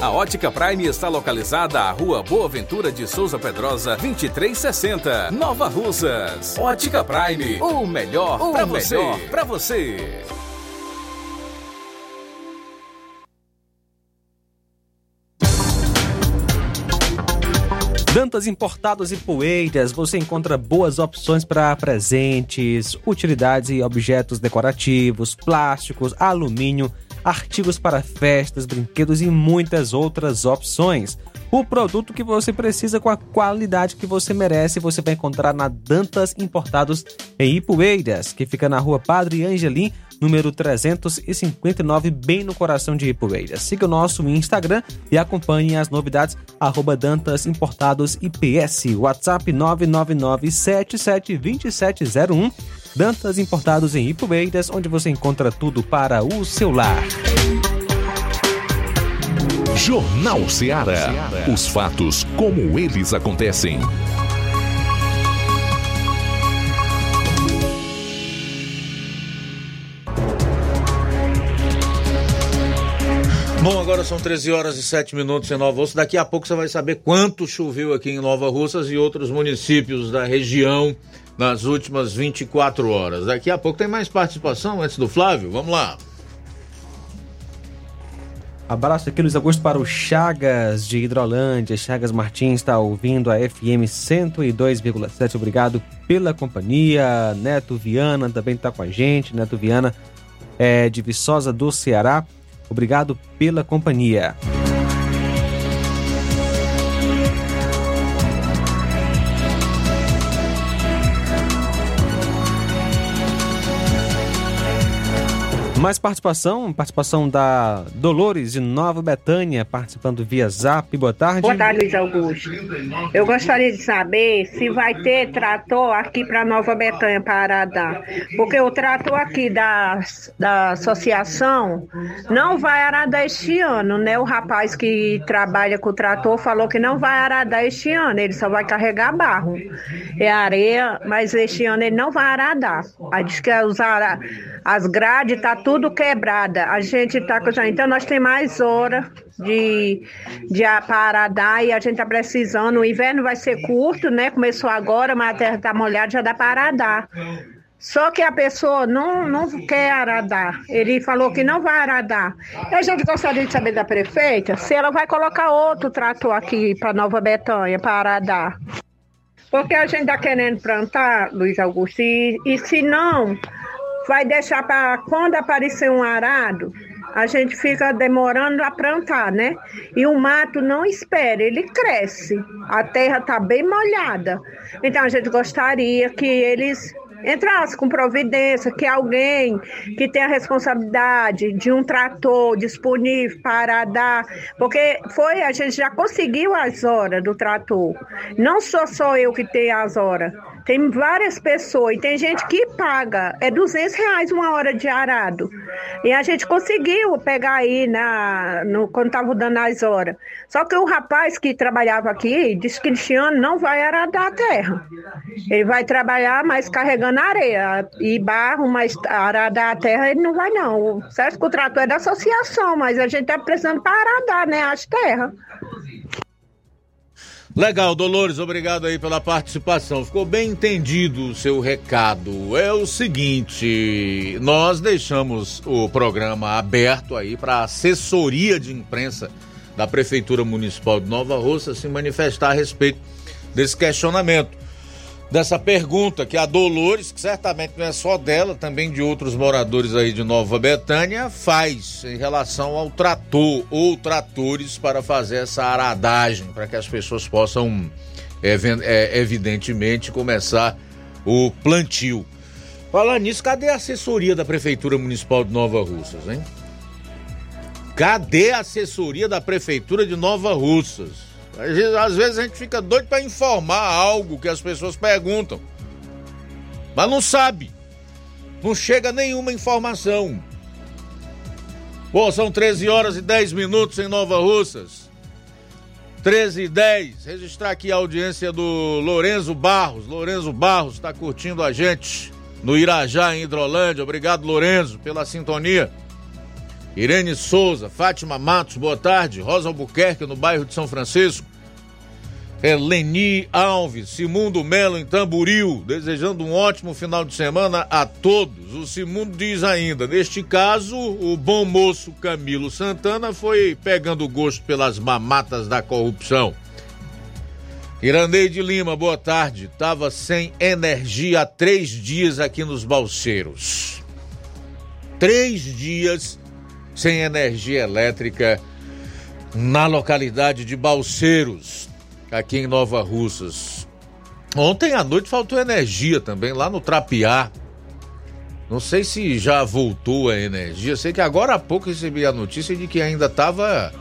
A Ótica Prime está localizada à Rua Boa Ventura de Souza Pedrosa, 2360, Nova Russas. Ótica Prime, o melhor para você. Pra você. Dantas Importados e Poeiras, você encontra boas opções para presentes, utilidades e objetos decorativos, plásticos, alumínio, artigos para festas, brinquedos e muitas outras opções. O produto que você precisa com a qualidade que você merece, você vai encontrar na Dantas Importados em Ipueiras, que fica na rua Padre Angelim, número 359, bem no coração de Ipueiras. Siga o nosso Instagram e acompanhe as novidades, arroba Dantas Importados IPS, WhatsApp 999772701, Dantas Importados em Ipueiras, onde você encontra tudo para o seu lar. Jornal Ceará. Os fatos como eles acontecem. Bom, agora são 13 horas e 7 minutos em Nova Russa. Daqui a pouco você vai saber quanto choveu aqui em Nova Russas e outros municípios da região nas últimas 24 horas. Daqui a pouco tem mais participação antes do Flávio. Vamos lá. Abraço aqui, Luiz Augusto, para o Chagas de Hidrolândia. Chagas Martins está ouvindo a FM 102,7. Obrigado pela companhia. Neto Viana também está com a gente. Neto Viana é de Viçosa do Ceará. Obrigado pela companhia. Mais participação, participação da Dolores de Nova Betânia, participando via Zap. Boa tarde. Boa tarde, Luiz Augusto. Eu gostaria de saber se vai ter trator aqui para Nova Betânia, para Aradá. Porque o trator aqui da, da associação não vai aradar este ano, né? O rapaz que trabalha com o trator falou que não vai aradar este ano, ele só vai carregar barro. É areia, mas este ano ele não vai aradar. Aí diz que os ara- as grades tá tudo quebrada. A gente tá com então nós tem mais hora de de a- para aradar e a gente tá precisando. O inverno vai ser curto, né? Começou agora, mas a terra tá molhada, já dá para aradar. Só que a pessoa não, não quer aradar. Ele falou que não vai aradar. A gente gostaria de saber da prefeita se ela vai colocar outro trator aqui para Nova Betânia para aradar. Porque a gente está querendo plantar, Luiz Augusto, e, e se não, vai deixar para quando aparecer um arado, a gente fica demorando a plantar, né? E o mato não espera, ele cresce. A terra está bem molhada. Então a gente gostaria que eles entrassem com providência, que alguém que tenha responsabilidade de um trator disponível para dar, porque foi, a gente já conseguiu as horas do trator. Não sou só eu que tenho as horas. Tem várias pessoas tem gente que paga. É 200 reais uma hora de arado. E a gente conseguiu pegar aí na, no, quando estava dando as horas. Só que o rapaz que trabalhava aqui disse que este ano não vai aradar a terra. Ele vai trabalhar, mas carregando areia e barro, mas aradar a terra ele não vai não. Certo o trator é da associação, mas a gente está precisando para aradar, né, as terras. Legal, Dolores, obrigado aí pela participação. Ficou bem entendido o seu recado. É o seguinte, nós deixamos o programa aberto aí para a assessoria de imprensa da Prefeitura Municipal de Nova Russa se manifestar a respeito desse questionamento. Dessa pergunta que a Dolores, que certamente não é só dela, também de outros moradores aí de Nova Betânia, faz em relação ao trator ou tratores para fazer essa aradagem, para que as pessoas possam, even- é, evidentemente, começar o plantio. Falar nisso, cadê a assessoria da Prefeitura Municipal de Nova Russas, hein? Cadê a assessoria da Prefeitura de Nova Russas? Às vezes, a gente fica doido para informar algo que as pessoas perguntam, mas não sabe. Não chega nenhuma informação. Bom, são 13 horas e 10 minutos em Nova Russas. 13 e 10. Registrar aqui a audiência do Lorenzo Barros. Lorenzo Barros está curtindo a gente no Irajá, em Hidrolândia. Obrigado, Lorenzo, pela sintonia. Irene Souza, Fátima Matos, boa tarde. Rosa Albuquerque, no bairro de São Francisco. Eleni Alves, Simundo Melo, em Tamburil, desejando um ótimo final de semana a todos. O Simundo diz ainda: neste caso, o bom moço Camilo Santana foi pegando gosto pelas mamatas da corrupção. Iraneide Lima, boa tarde. Tava sem energia há três dias aqui nos Balseiros. Três dias sem energia elétrica na localidade de Balseiros, aqui em Nova Russas. Ontem à noite faltou energia também lá no Trapiá. Não sei se já voltou a energia. Sei que agora há pouco recebi a notícia de que ainda estava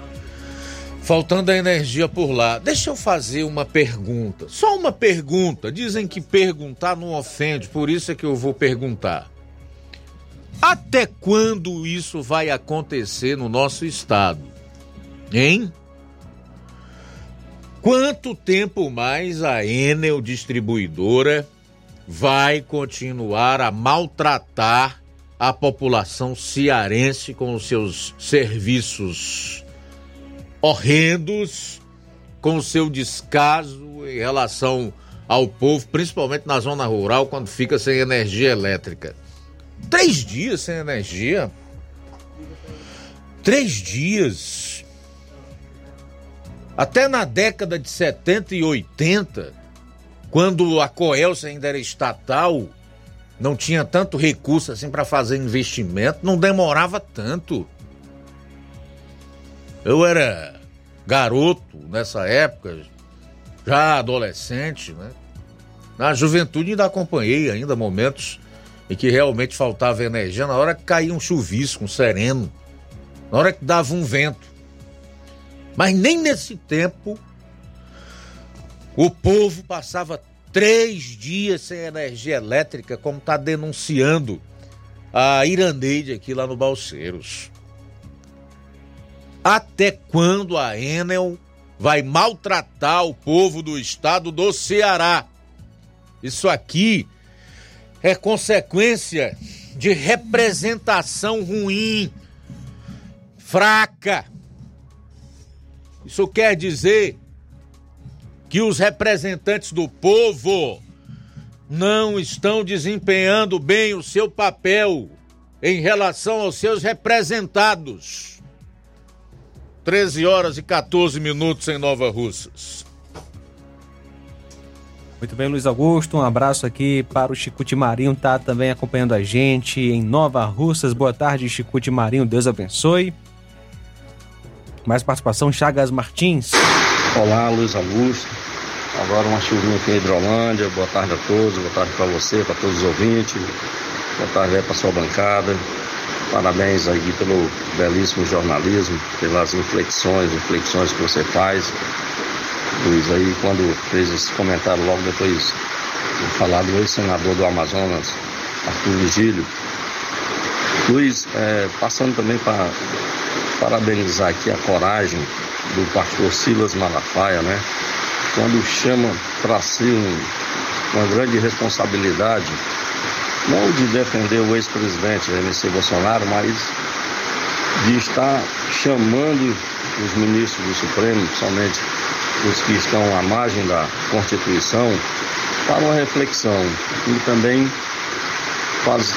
faltando a energia por lá. Deixa eu fazer uma pergunta. Só uma pergunta. Dizem que perguntar não ofende, por isso é que eu vou perguntar. Até quando isso vai acontecer no nosso estado? Hein? Quanto tempo mais a Enel Distribuidora vai continuar a maltratar a população cearense com os seus serviços horrendos, com o seu descaso em relação ao povo, principalmente na zona rural, quando fica sem energia elétrica? Três dias sem energia. Três dias. Até na década de 70 e 80, quando a Coelce ainda era estatal, não tinha tanto recurso assim para fazer investimento, não demorava tanto. Eu era garoto nessa época, já adolescente, né? Na juventude ainda acompanhei ainda momentos em que realmente faltava energia, na hora que caía um chuvisco, um sereno, na hora que dava um vento. Mas nem nesse tempo o povo passava três dias sem energia elétrica, como está denunciando a Irandeide aqui lá no Balseiros. Até quando a Enel vai maltratar o povo do estado do Ceará? Isso aqui é consequência de representação ruim, fraca. Isso quer dizer que os representantes do povo não estão desempenhando bem o seu papel em relação aos seus representados. 13 horas e 14 minutos em Nova Russas. Muito bem, Luiz Augusto. Um abraço aqui para o Chicute Marinho, tá também acompanhando a gente em Nova Russas. Boa tarde, Chicute Marinho. Deus abençoe. Mais participação, Chagas Martins. Olá, Luiz Augusto. Agora uma chuvinha aqui em Hidrolândia. Boa tarde a todos, boa tarde para você, para todos os ouvintes. Boa tarde aí para sua bancada. Parabéns aí pelo belíssimo jornalismo, pelas inflexões, inflexões que você faz. Luiz aí quando fez esse comentário logo depois de falar do ex-senador do Amazonas, Arthur Vigílio. Luiz, é, passando também para parabenizar aqui a coragem do pastor Silas Malafaia, né? Quando chama para si um, uma grande responsabilidade, não de defender o ex-presidente MC Bolsonaro, mas de estar chamando os ministros do Supremo, principalmente os que estão à margem da Constituição, para uma reflexão e também faz,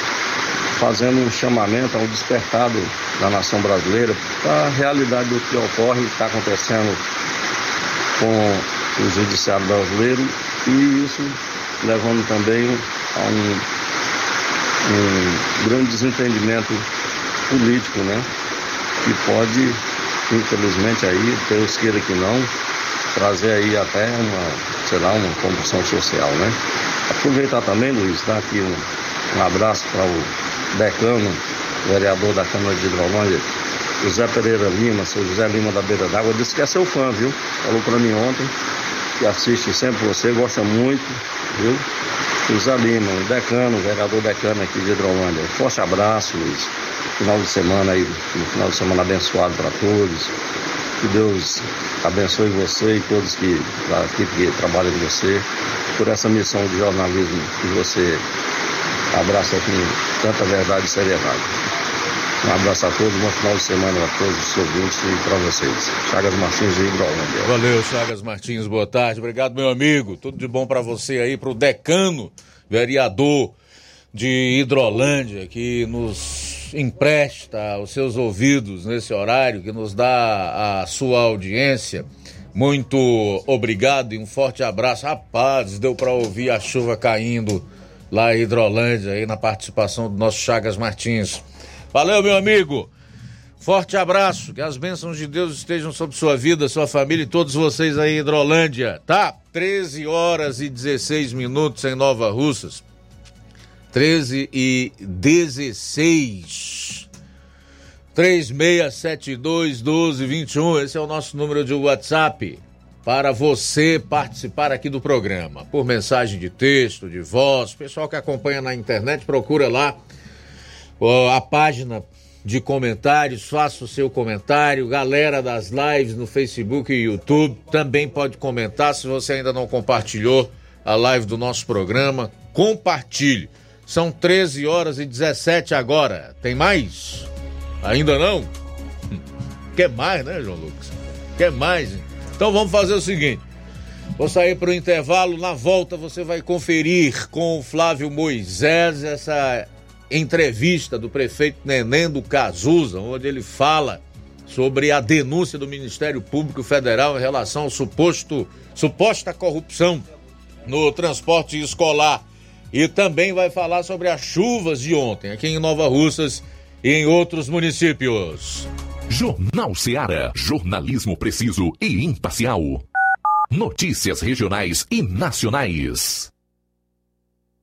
fazendo um chamamento ao despertado da nação brasileira para a realidade do que ocorre está acontecendo com o judiciário brasileiro e isso levando também a um, um grande desentendimento político, né? Que pode, infelizmente aí, Deus queira que não, trazer aí até uma, sei lá, uma combustão social, né? Aproveitar também, Luiz, dar aqui um, um abraço para o decano, vereador da Câmara de Hidrolândia, José Pereira Lima, seu José Lima da Beira d'Água, disse que é seu fã, viu? Falou para mim ontem, que assiste sempre você, gosta muito, viu? José Lima, o decano, o vereador decano aqui de Hidrolândia. Forte abraço, Luiz. Final de semana aí, um final de semana abençoado para todos. Que Deus abençoe você e todos que, a equipe que trabalha com você, por essa missão de jornalismo que você abraça com tanta verdade e seriedade. Um abraço a todos, bom final de semana a todos os ouvintes e para vocês. Chagas Martins de Hidrolândia. Valeu, Chagas Martins, boa tarde. Obrigado, meu amigo. Tudo de bom para você aí, para o decano, vereador de Hidrolândia, que nos empresta os seus ouvidos nesse horário, que nos dá a sua audiência. Muito obrigado e um forte abraço. Rapaz, deu para ouvir a chuva caindo lá em Hidrolândia, aí na participação do nosso Chagas Martins. Valeu, meu amigo. Forte abraço, que as bênçãos de Deus estejam sobre sua vida, sua família e todos vocês aí em Hidrolândia, tá? 13 horas e 16 minutos em Nova Russas. 13 e 16. 3672 1221, esse é o nosso número de WhatsApp para você participar aqui do programa. Por mensagem de texto, de voz, pessoal que acompanha na internet, procura lá a página de comentários, faça o seu comentário. Galera das lives no Facebook e YouTube também pode comentar. Se você ainda não compartilhou a live do nosso programa, compartilhe. São 13 horas e 17 agora. Tem mais? Ainda não? Quer mais, né, João Lucas? Quer mais? Então vamos fazer o seguinte. Vou sair para o intervalo. Na volta você vai conferir com o Flávio Moisés essa entrevista do prefeito Neném do Cazuza, onde ele fala sobre a denúncia do Ministério Público Federal em relação ao suposto suposta corrupção no transporte escolar e também vai falar sobre as chuvas de ontem aqui em Nova Russas e em outros municípios. Jornal Seara. Jornalismo preciso e imparcial. Notícias regionais e nacionais.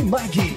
Martimag.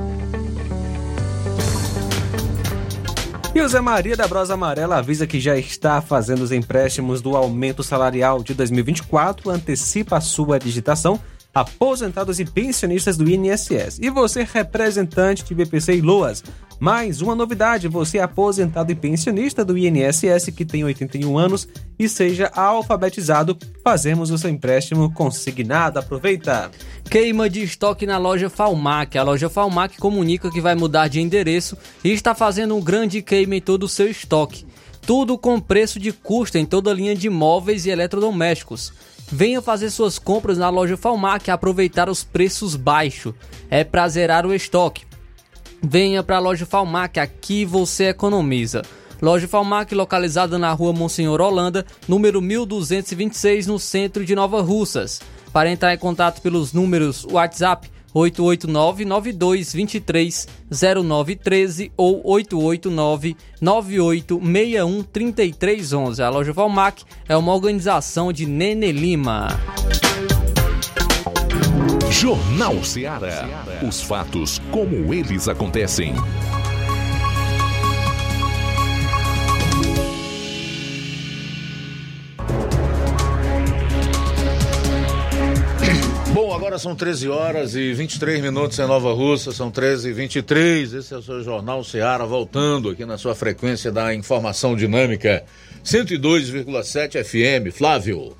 E o Zé Maria da Brosa Amarela avisa que já está fazendo os empréstimos do aumento salarial de 2024, antecipa a sua digitação, aposentados e pensionistas do INSS. E você, representante de BPC e Loas, mais uma novidade: você é aposentado e pensionista do INSS que tem 81 anos e seja alfabetizado, fazemos o seu empréstimo consignado. Aproveita! Queima de estoque na loja Falmac. A loja Falmac comunica que vai mudar de endereço e está fazendo um grande queima em todo o seu estoque. Tudo com preço de custo em toda a linha de móveis e eletrodomésticos. Venha fazer suas compras na loja Falmac e aproveitar os preços baixos. É pra zerar o estoque. Venha para a loja Falmac, aqui você economiza. Loja Falmac, localizada na rua Monsenhor Holanda, número 1226, no centro de Nova Russas. Para entrar em contato pelos números WhatsApp 889-9223-0913 ou 889-9861-3311. A loja Valmac é uma organização de Nene Lima. Jornal Ceará. Os fatos como eles acontecem. Bom, agora são 13 horas e 23 minutos em Nova Russa, são 13 e 23. Esse é o seu Jornal Ceará, voltando aqui na sua frequência da informação dinâmica 102,7 FM. Flávio.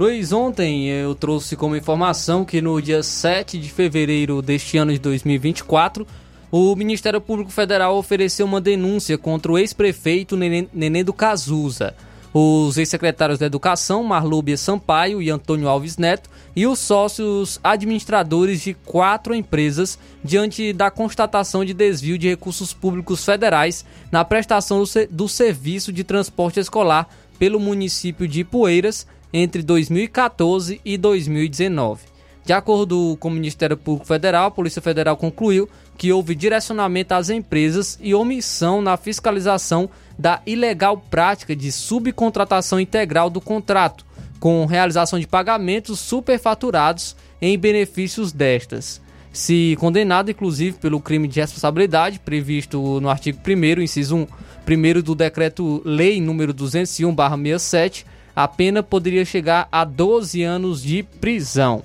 Luiz, ontem eu trouxe como informação que no dia 7 de fevereiro deste ano de 2024, o Ministério Público Federal ofereceu uma denúncia contra o ex-prefeito Nenê do Cazuza. Os ex-secretários da Educação, Marlúbia Sampaio e Antônio Alves Neto, e os sócios administradores de quatro empresas diante da constatação de desvio de recursos públicos federais na prestação do, serviço de transporte escolar pelo município de Ipueiras entre 2014 e 2019. De acordo com o Ministério Público Federal, a Polícia Federal concluiu que houve direcionamento às empresas e omissão na fiscalização da ilegal prática de subcontratação integral do contrato, com realização de pagamentos superfaturados em benefícios destas. Se condenado, inclusive, pelo crime de responsabilidade previsto no artigo 1, inciso 1, 1 do Decreto-Lei número 201-67, a pena poderia chegar a 12 anos de prisão.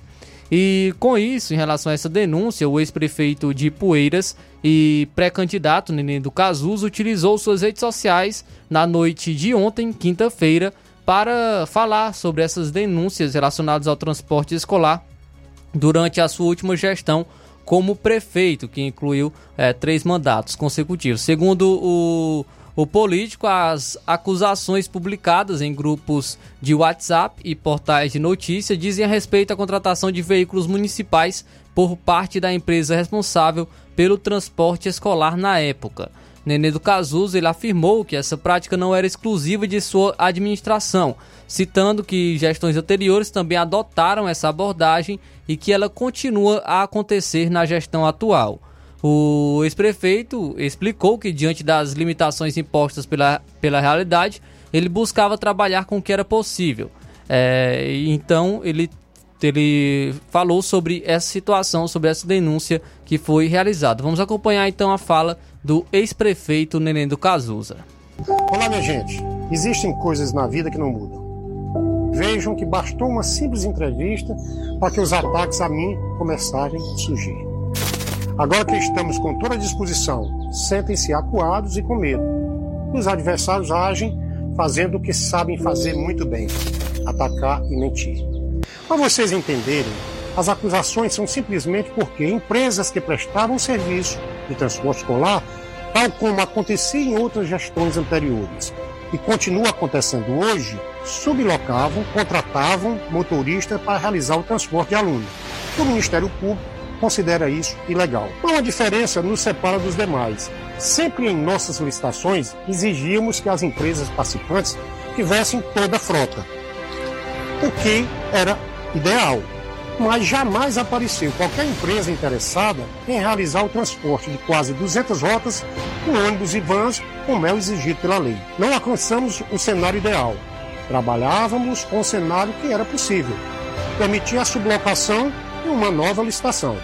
E com isso, em relação a essa denúncia, o ex-prefeito de Poeiras e pré-candidato Nenê do Cazuza utilizou suas redes sociais na noite de ontem, quinta-feira, para falar sobre essas denúncias relacionadas ao transporte escolar durante a sua última gestão como prefeito, que incluiu é, três mandatos consecutivos. Segundo o o político, as acusações publicadas em grupos de WhatsApp e portais de notícia dizem a respeito à contratação de veículos municipais por parte da empresa responsável pelo transporte escolar na época. Nenê do Cazuza ele afirmou que essa prática não era exclusiva de sua administração, citando que gestões anteriores também adotaram essa abordagem e que ela continua a acontecer na gestão atual. O ex-prefeito explicou que, diante das limitações impostas pela, pela realidade, ele buscava trabalhar com o que era possível. É, então, ele, ele falou sobre essa situação, sobre essa denúncia que foi realizada. Vamos acompanhar então a fala do ex-prefeito Neném do Cazuza. Olá, minha gente. Existem coisas na vida que não mudam. Vejam que bastou uma simples entrevista para que os ataques a mim começarem a surgir. Agora que estamos com toda a disposição, sentem-se acuados e com medo. Os adversários agem fazendo o que sabem fazer muito bem: atacar e mentir. Para vocês entenderem, as acusações são simplesmente porque empresas que prestavam serviço de transporte escolar, tal como acontecia em outras gestões anteriores, e continua acontecendo hoje, sublocavam, contratavam motoristas para realizar o transporte de alunos. O Ministério Público considera isso ilegal. Uma diferença nos separa dos demais. Sempre em nossas licitações exigíamos que as empresas participantes tivessem toda a frota, o que era ideal. Mas jamais apareceu qualquer empresa interessada em realizar o transporte de quase 200 rotas com ônibus e vans, como é exigido pela lei. Não alcançamos o cenário ideal. Trabalhávamos com o cenário que era possível. Permitir a sublocação e uma nova licitação.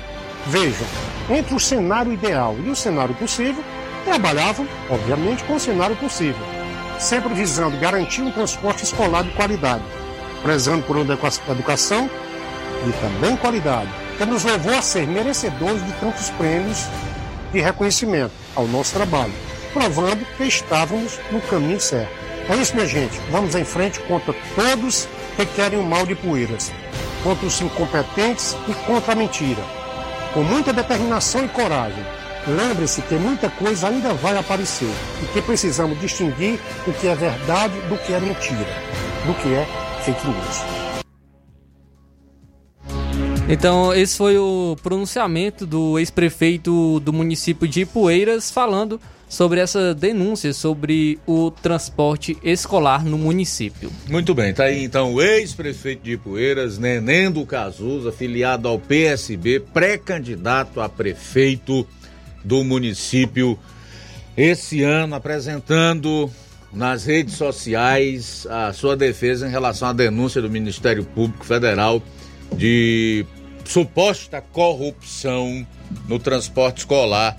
Vejam, entre o cenário ideal e o cenário possível, trabalhavam, obviamente, com o cenário possível, sempre visando garantir um transporte escolar de qualidade, prezando por uma educação de também qualidade, que nos levou a ser merecedores de tantos prêmios de reconhecimento ao nosso trabalho, provando que estávamos no caminho certo. É isso, minha gente. Vamos em frente contra todos que querem o mal de Poeiras, contra os incompetentes e contra a mentira com muita determinação e coragem. Lembre-se que muita coisa ainda vai aparecer e que precisamos distinguir o que é verdade do que é mentira, do que é fake news. Então, esse foi o pronunciamento do ex-prefeito do município de Ipueiras falando sobre essa denúncia sobre o transporte escolar no município. Muito bem, tá aí então o ex-prefeito de Ipueiras, Nenendo Cazuza, afiliado ao PSB, pré-candidato a prefeito do município esse ano, apresentando nas redes sociais a sua defesa em relação à denúncia do Ministério Público Federal de suposta corrupção no transporte escolar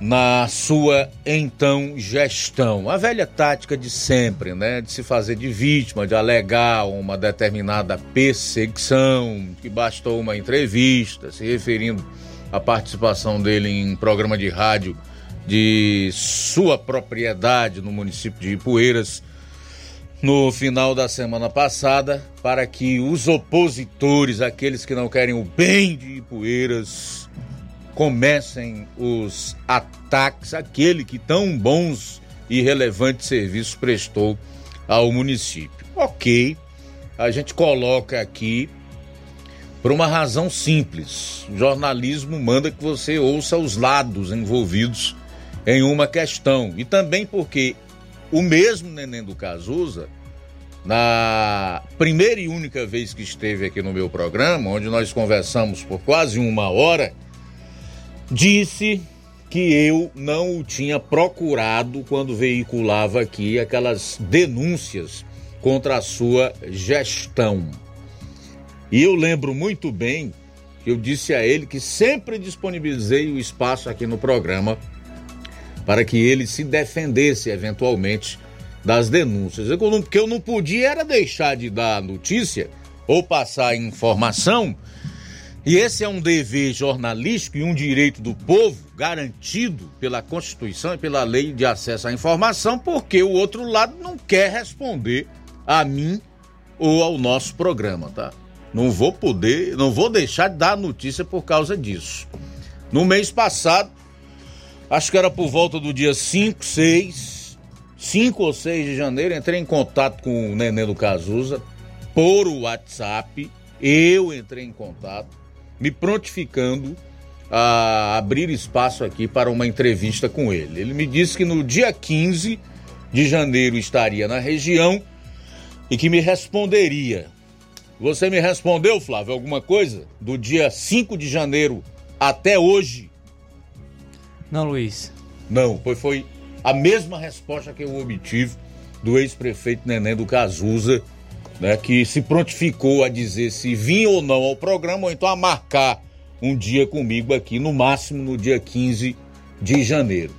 na sua então gestão. A velha tática de sempre, né, de se fazer de vítima, de alegar uma determinada perseguição, que bastou uma entrevista, se referindo à participação dele em programa de rádio de sua propriedade no município de Ipueiras no final da semana passada, para que os opositores, aqueles que não querem o bem de Ipueiras, comecem os ataques àquele que tão bons e relevantes serviços prestou ao município. Ok, a gente coloca aqui por uma razão simples. O jornalismo manda que você ouça os lados envolvidos em uma questão. E também porque o mesmo Neném do Cazuza, na primeira e única vez que esteve aqui no meu programa, onde nós conversamos por quase uma hora, disse que eu não o tinha procurado quando veiculava aqui aquelas denúncias contra a sua gestão. E eu lembro muito bem que eu disse a ele que sempre disponibilizei o espaço aqui no programa para que ele se defendesse eventualmente das denúncias. O que eu não podia era deixar de dar notícia ou passar informação e esse é um dever jornalístico e um direito do povo garantido pela Constituição e pela Lei de Acesso à Informação, porque o outro lado não quer responder a mim ou ao nosso programa, tá? Não vou poder, não vou deixar de dar notícia por causa disso. No mês passado, acho que era por volta do dia 5, 6, 5 ou 6 de janeiro, entrei em contato com o Nenê do Cazuza por WhatsApp. Eu entrei em contato me prontificando a abrir espaço aqui para uma entrevista com ele. Ele me disse que no dia 15 de janeiro estaria na região e que me responderia. Você me respondeu, Flávio, alguma coisa do dia 5 de janeiro até hoje? Não, Luiz. Não, pois foi a mesma resposta que eu obtive do ex-prefeito Neném do Cazuza né, que se prontificou a dizer se vinha ou não ao programa, ou então a marcar um dia comigo aqui, no máximo no dia 15 de janeiro.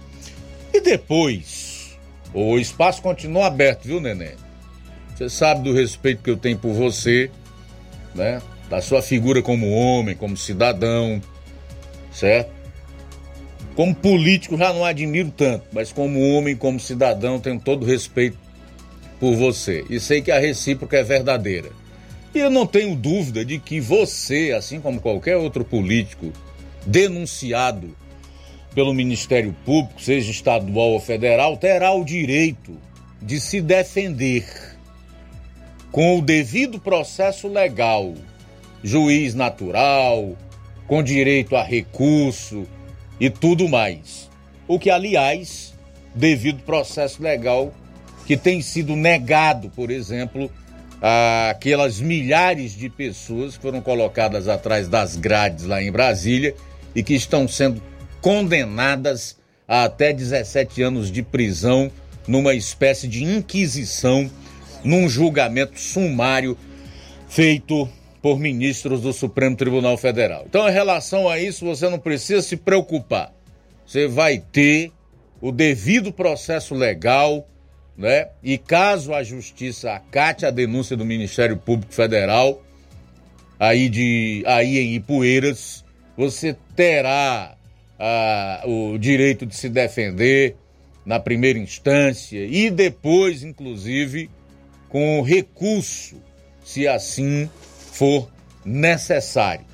E depois, o espaço continua aberto, viu, Neném? Você sabe do respeito que eu tenho por você, né? Da sua figura como homem, como cidadão, certo? Como político já não admiro tanto, mas como homem, como cidadão, tenho todo respeito por você e sei que a recíproca é verdadeira. E eu não tenho dúvida de que você, assim como qualquer outro político denunciado pelo Ministério Público, seja estadual ou federal, terá o direito de se defender com o devido processo legal, juiz natural, com direito a recurso e tudo mais. O que, aliás, devido processo legal que tem sido negado, por exemplo, aquelas milhares de pessoas que foram colocadas atrás das grades lá em Brasília e que estão sendo condenadas a até 17 anos de prisão numa espécie de inquisição, num julgamento sumário feito por ministros do Supremo Tribunal Federal. Então, em relação a isso, você não precisa se preocupar. Você vai ter o devido processo legal né? E caso a justiça acate a denúncia do Ministério Público Federal aí de aí em Ipueiras, você terá ah, o direito de se defender na primeira instância e depois, inclusive, com recurso, se assim for necessário.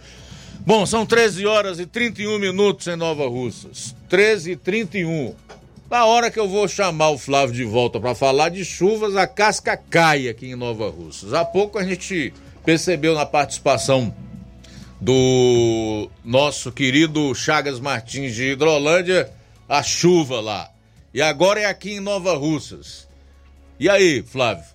Bom, são 13 horas e 31 minutos em Nova Russas. 13 e 31. Na hora que eu vou chamar o Flávio de volta para falar de chuvas, a casca cai aqui em Nova Russas. Há pouco a gente percebeu na participação do nosso querido Chagas Martins de Hidrolândia a chuva lá. E agora é aqui em Nova Russas. E aí, Flávio?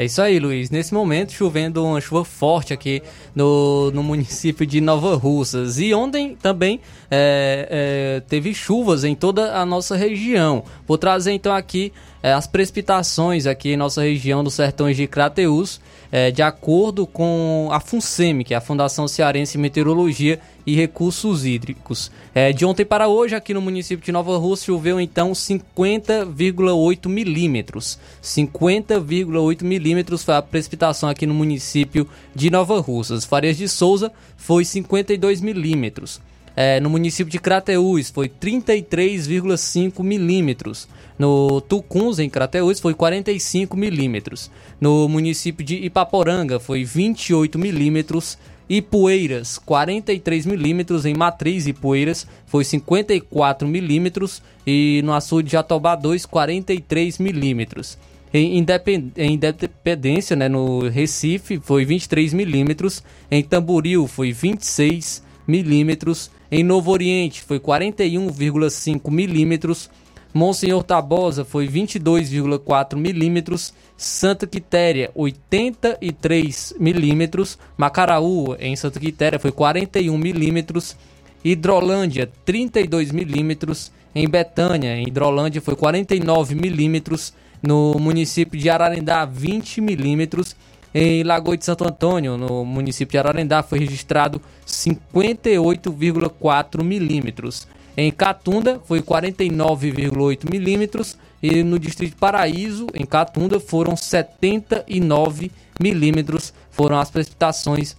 É isso aí, Luiz. Nesse momento, chovendo uma chuva forte aqui no, no município de Nova Russas. E ontem também é, é, teve chuvas em toda a nossa região. Vou trazer então aqui é, as precipitações aqui em nossa região dos sertões de Crateús, é, de acordo com a FUNSEMI, que é a Fundação Cearense Meteorologia e Recursos Hídricos. É, de ontem para hoje, aqui no município de Nova Rússia, choveu então 50,8 milímetros. 50,8 milímetros foi a precipitação aqui no município de Nova Russas. Farias de Souza foi 52 milímetros. É, no município de Crateús foi 33,5 milímetros. No Tucuns, em Crateús, foi 45 milímetros. No município de Ipaporanga foi 28 milímetros. Ipueiras, 43 milímetros. Em Matriz, Ipueiras, foi 54 milímetros. E no açude de Jatobá 2, 43 milímetros. Em Independência, né, no Recife, foi 23 milímetros. Em Tamboril, foi 26 milímetros. Em Novo Oriente, foi 41,5 milímetros. Monsenhor Tabosa foi 22,4 milímetros. Santa Quitéria, 83 milímetros. Macaraú, em Santa Quitéria, foi 41 milímetros. Hidrolândia, 32 milímetros. Em Betânia, em Hidrolândia, foi 49 milímetros. No município de Ararendá, 20 milímetros. Em Lagoa de Santo Antônio, no município de Ararendá, foi registrado 58,4 milímetros. Em Catunda foi 49,8 milímetros e no distrito de Paraíso, em Catunda, foram 79 milímetros. Foram as precipitações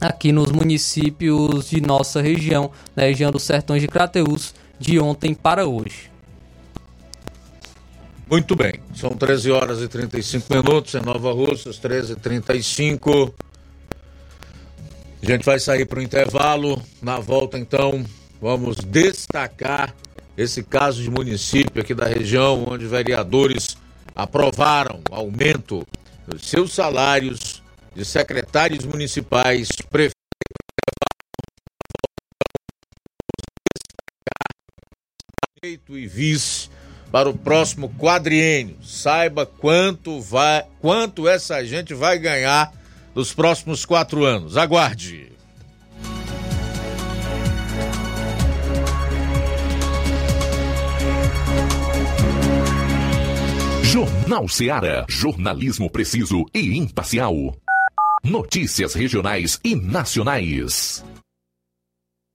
aqui nos municípios de nossa região, na região dos Sertões de Crateús, de ontem para hoje. Muito bem, são 13 horas e 35 minutos em Nova Russas, 13 e 35 A gente vai sair para o intervalo. Na volta, então, vamos destacar esse caso de município aqui da região, onde vereadores aprovaram aumento dos seus salários de secretários municipais, prefeitos. Prefeito e vice para o próximo quadriênio. Saiba quanto vai, quanto essa gente vai ganhar nos próximos quatro anos. Aguarde. Jornal Seara. Jornalismo preciso e imparcial. Notícias regionais e nacionais.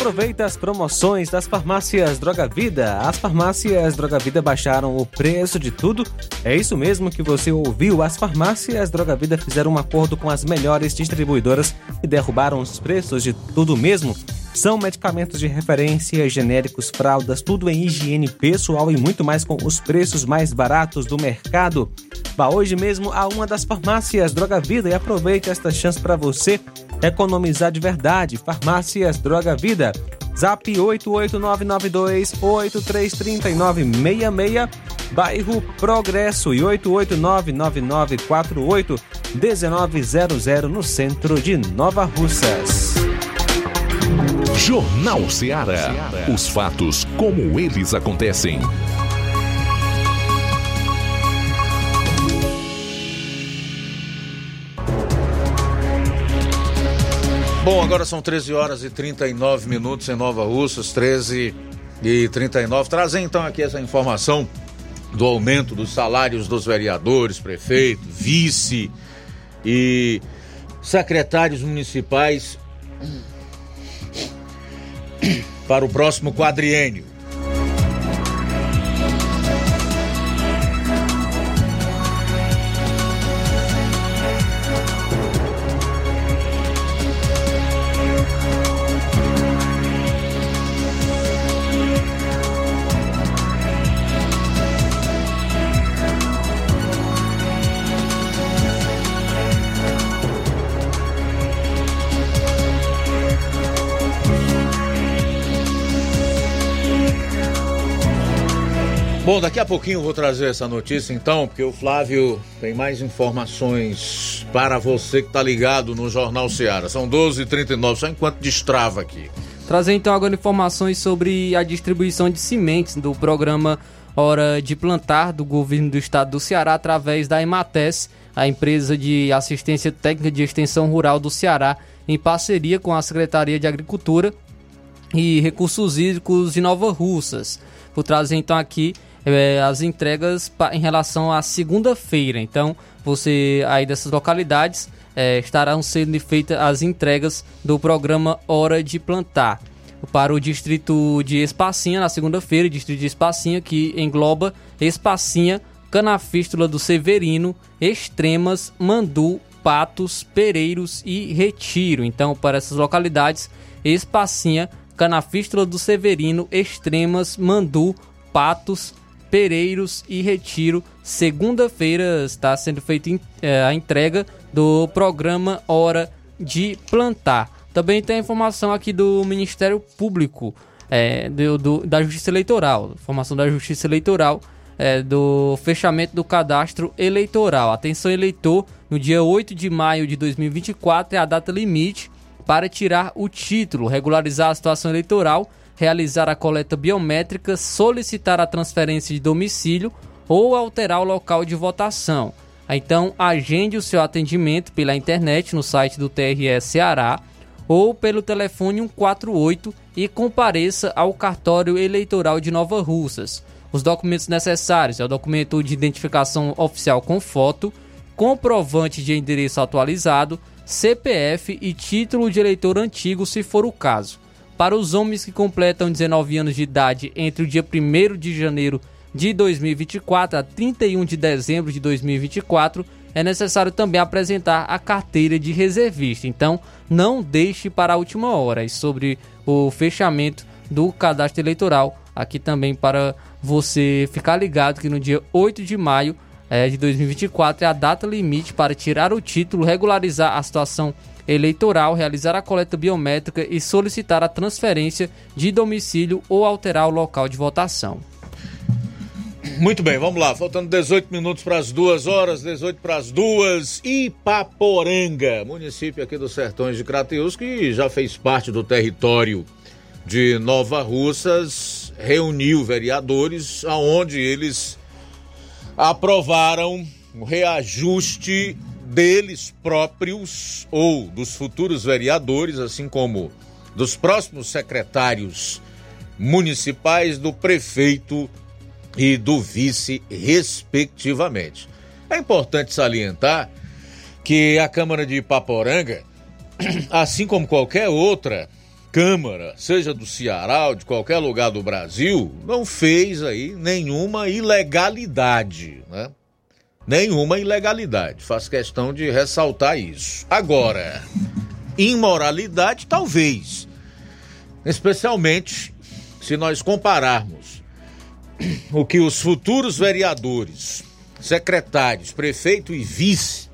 Aproveita as promoções das farmácias Droga Vida. As farmácias Droga Vida baixaram o preço de tudo. É isso mesmo que você ouviu. As farmácias Droga Vida fizeram um acordo com as melhores distribuidoras e derrubaram os preços de tudo mesmo. São medicamentos de referência, genéricos, fraldas, tudo em higiene pessoal e muito mais com os preços mais baratos do mercado. Vá hoje mesmo a uma das farmácias Droga Vida e aproveite esta chance para você economizar de verdade. Farmácias Droga Vida. Zap 88992-833966, bairro Progresso e 8899948-1900 no centro de Nova Russas. Jornal Ceará. Os fatos como eles acontecem. Bom, agora são 13 horas e 39 minutos em Nova Russas, 13 e 39. Trazer então aqui essa informação do aumento dos salários dos vereadores, prefeito, vice e secretários municipais para o próximo quadriênio. Bom, daqui a pouquinho eu vou trazer essa notícia então, porque o Flávio tem mais informações para você que está ligado no Jornal Seara. São 12h39, só enquanto destrava aqui. Trazer então agora informações sobre a distribuição de sementes do programa Hora de Plantar do governo do estado do Ceará através da Emates, a empresa de assistência técnica de extensão rural do Ceará, em parceria com a Secretaria de Agricultura e Recursos Hídricos de Nova Russas. Vou trazer então aqui é, as entregas em relação à segunda-feira. Então, você aí dessas localidades é, estarão sendo feitas as entregas do programa Hora de Plantar. Para o distrito de Espacinha, na segunda-feira, distrito de Espacinha, que engloba Espacinha, Canafístula do Severino, Extremas, Mandu, Patos, Pereiros e Retiro. Então, para essas localidades, Espacinha, Canafístula do Severino, Extremas, Mandu, Patos, Pereiros e Retiro. Segunda-feira está sendo feita é, a entrega do programa Hora de Plantar. Também tem a informação aqui do Ministério Público, é, do, do, da Justiça Eleitoral. Informação da Justiça Eleitoral é, do fechamento do cadastro eleitoral. Atenção, eleitor, no dia 8 de maio de 2024 é a data limite para tirar o título, regularizar a situação eleitoral realizar a coleta biométrica, solicitar a transferência de domicílio ou alterar o local de votação. Então, agende o seu atendimento pela internet no site do TRE Ceará ou pelo telefone 148 e compareça ao cartório eleitoral de Nova Russas. Os documentos necessários é o documento de identificação oficial com foto, comprovante de endereço atualizado, CPF e título de eleitor antigo, se for o caso. Para os homens que completam 19 anos de idade entre o dia 1 de janeiro de 2024 a 31 de dezembro de 2024, é necessário também apresentar a carteira de reservista. Então, não deixe para a última hora. E sobre o fechamento do cadastro eleitoral, aqui também para você ficar ligado que no dia 8 de maio é, de 2024 é a data limite para tirar o título, regularizar a situação eleitoral, realizar a coleta biométrica e solicitar a transferência de domicílio ou alterar o local de votação. Muito bem, vamos lá. Faltando 18 minutos para as duas horas, 18 para as duas. Ipaporanga, município aqui dos Sertões de Crateus, que já fez parte do território de Nova Russas, reuniu vereadores, aonde eles aprovaram o reajuste deles próprios ou dos futuros vereadores, assim como dos próximos secretários municipais, do prefeito e do vice, respectivamente. É importante salientar que a Câmara de Ipaporanga, assim como qualquer outra Câmara, seja do Ceará ou de qualquer lugar do Brasil, não fez aí nenhuma ilegalidade, né? Nenhuma ilegalidade. Faço questão de ressaltar isso. Agora, imoralidade, talvez. especialmente se nós compararmos o que os futuros vereadores, secretários, prefeito e vice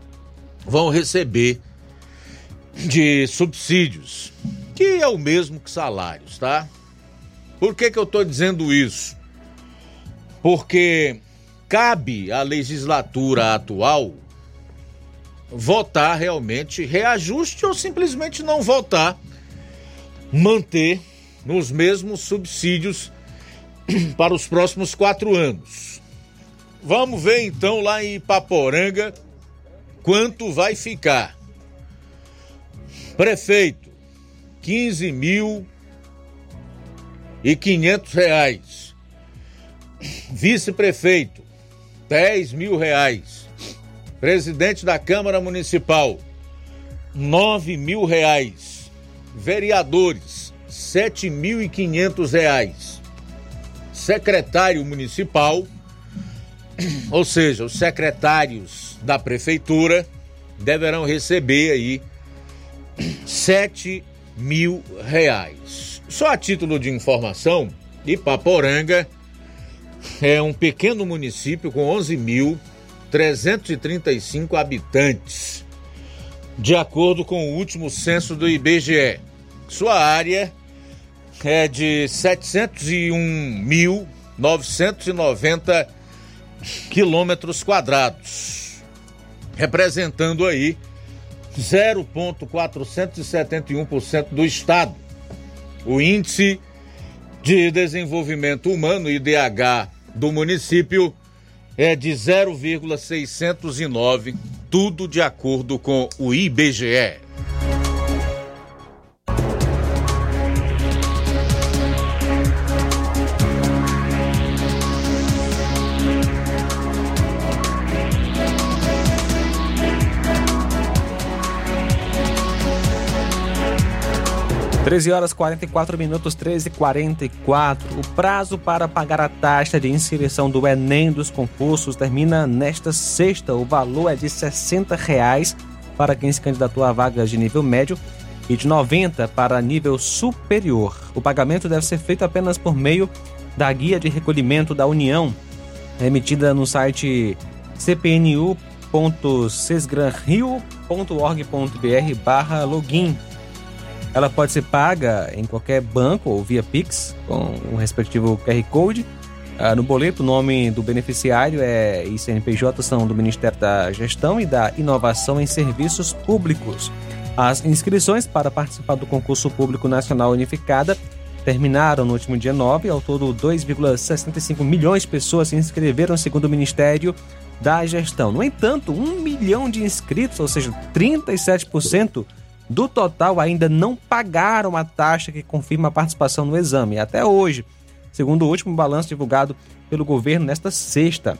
vão receber de subsídios, que é o mesmo que salários, tá? Por que, que eu estou dizendo isso? Porque cabe à legislatura atual votar realmente reajuste ou simplesmente não votar, manter nos mesmos subsídios para os próximos quatro anos. Vamos ver então lá em Ipaporanga quanto vai ficar. Prefeito, 15 mil e 500 reais. Vice-prefeito, 10 mil reais. Presidente da Câmara Municipal, 9 mil reais. Vereadores, 7.500 reais. Secretário municipal, ou seja, os secretários da prefeitura deverão receber aí 7 mil reais. Só a título de informação, Ipaporanga é um pequeno município com 11.335 habitantes, de acordo com o último censo do IBGE. Sua área é de 701.990 quilômetros quadrados, representando aí 0,471% do estado. O índice de desenvolvimento humano, IDH, do município é de 0,609, tudo de acordo com o IBGE. 13 horas 44 minutos, 13 e 44. O prazo para pagar a taxa de inscrição do Enem dos concursos termina nesta sexta. O valor é de 60 reais para quem se candidatou a vagas de nível médio e de 90 para nível superior. O pagamento deve ser feito apenas por meio da guia de recolhimento da União, emitida no site cpnu.sesgranrio.org.br barra login ela pode ser paga em qualquer banco ou via Pix, com o respectivo QR Code. Ah, no boleto, o nome do beneficiário é ICNPJ, são do Ministério da Gestão e da Inovação em Serviços Públicos. As inscrições para participar do concurso público nacional unificada terminaram no último dia 9. Ao todo, 2,65 milhões de pessoas se inscreveram, segundo o Ministério da Gestão. No entanto, um milhão de inscritos, ou seja, 37%, do total ainda não pagaram a taxa que confirma a participação no exame até hoje, segundo o último balanço divulgado pelo governo nesta sexta.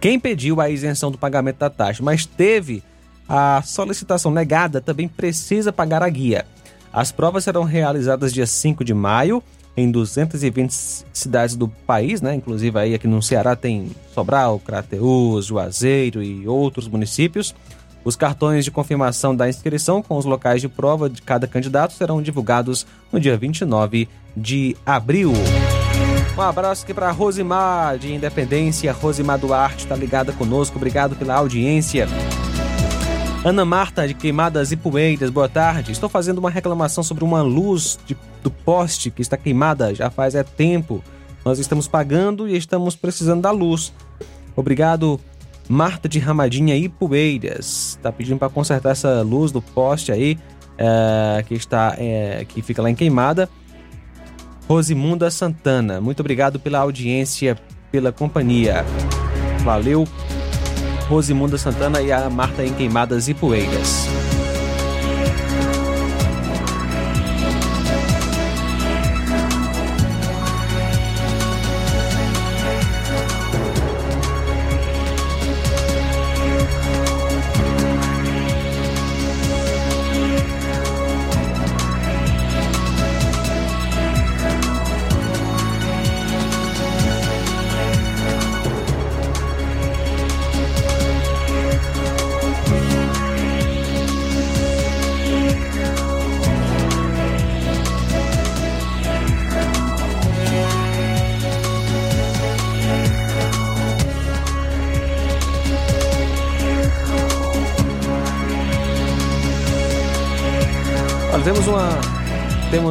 Quem pediu a isenção do pagamento da taxa, mas teve a solicitação negada, também precisa pagar a guia. As provas serão realizadas dia 5 de maio em 220 cidades do país, né? Inclusive aí aqui no Ceará tem Sobral, Crateús, Juazeiro e outros municípios. Os cartões de confirmação da inscrição com os locais de prova de cada candidato serão divulgados no dia 29 de abril. Um abraço aqui para Rosimar de Independência. Rosimar Duarte está ligada conosco. Obrigado pela audiência. Ana Marta de Queimadas e Poeiras, boa tarde. Estou fazendo uma reclamação sobre uma luz de, do poste que está queimada já faz é tempo. Nós estamos pagando e estamos precisando da luz. Obrigado Marta de Ramadinha e Poeiras. Tá pedindo para consertar essa luz do poste aí, é, que está é, que fica lá em Queimada. Rosimunda Santana, muito obrigado pela audiência, pela companhia. Valeu, Rosimunda Santana e a Marta em Queimadas e Poeiras.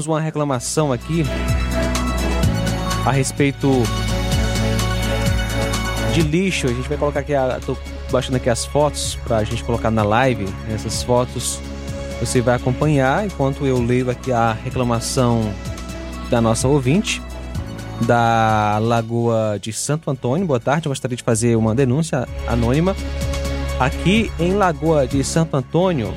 Temos uma reclamação aqui a respeito de lixo. A gente vai colocar aqui, a, tô baixando aqui as fotos para a gente colocar na live. Essas fotos você vai acompanhar enquanto eu leio aqui a reclamação da nossa ouvinte da Lagoa de Santo Antônio. Boa tarde, eu gostaria de fazer uma denúncia anônima. Aqui em Lagoa de Santo Antônio,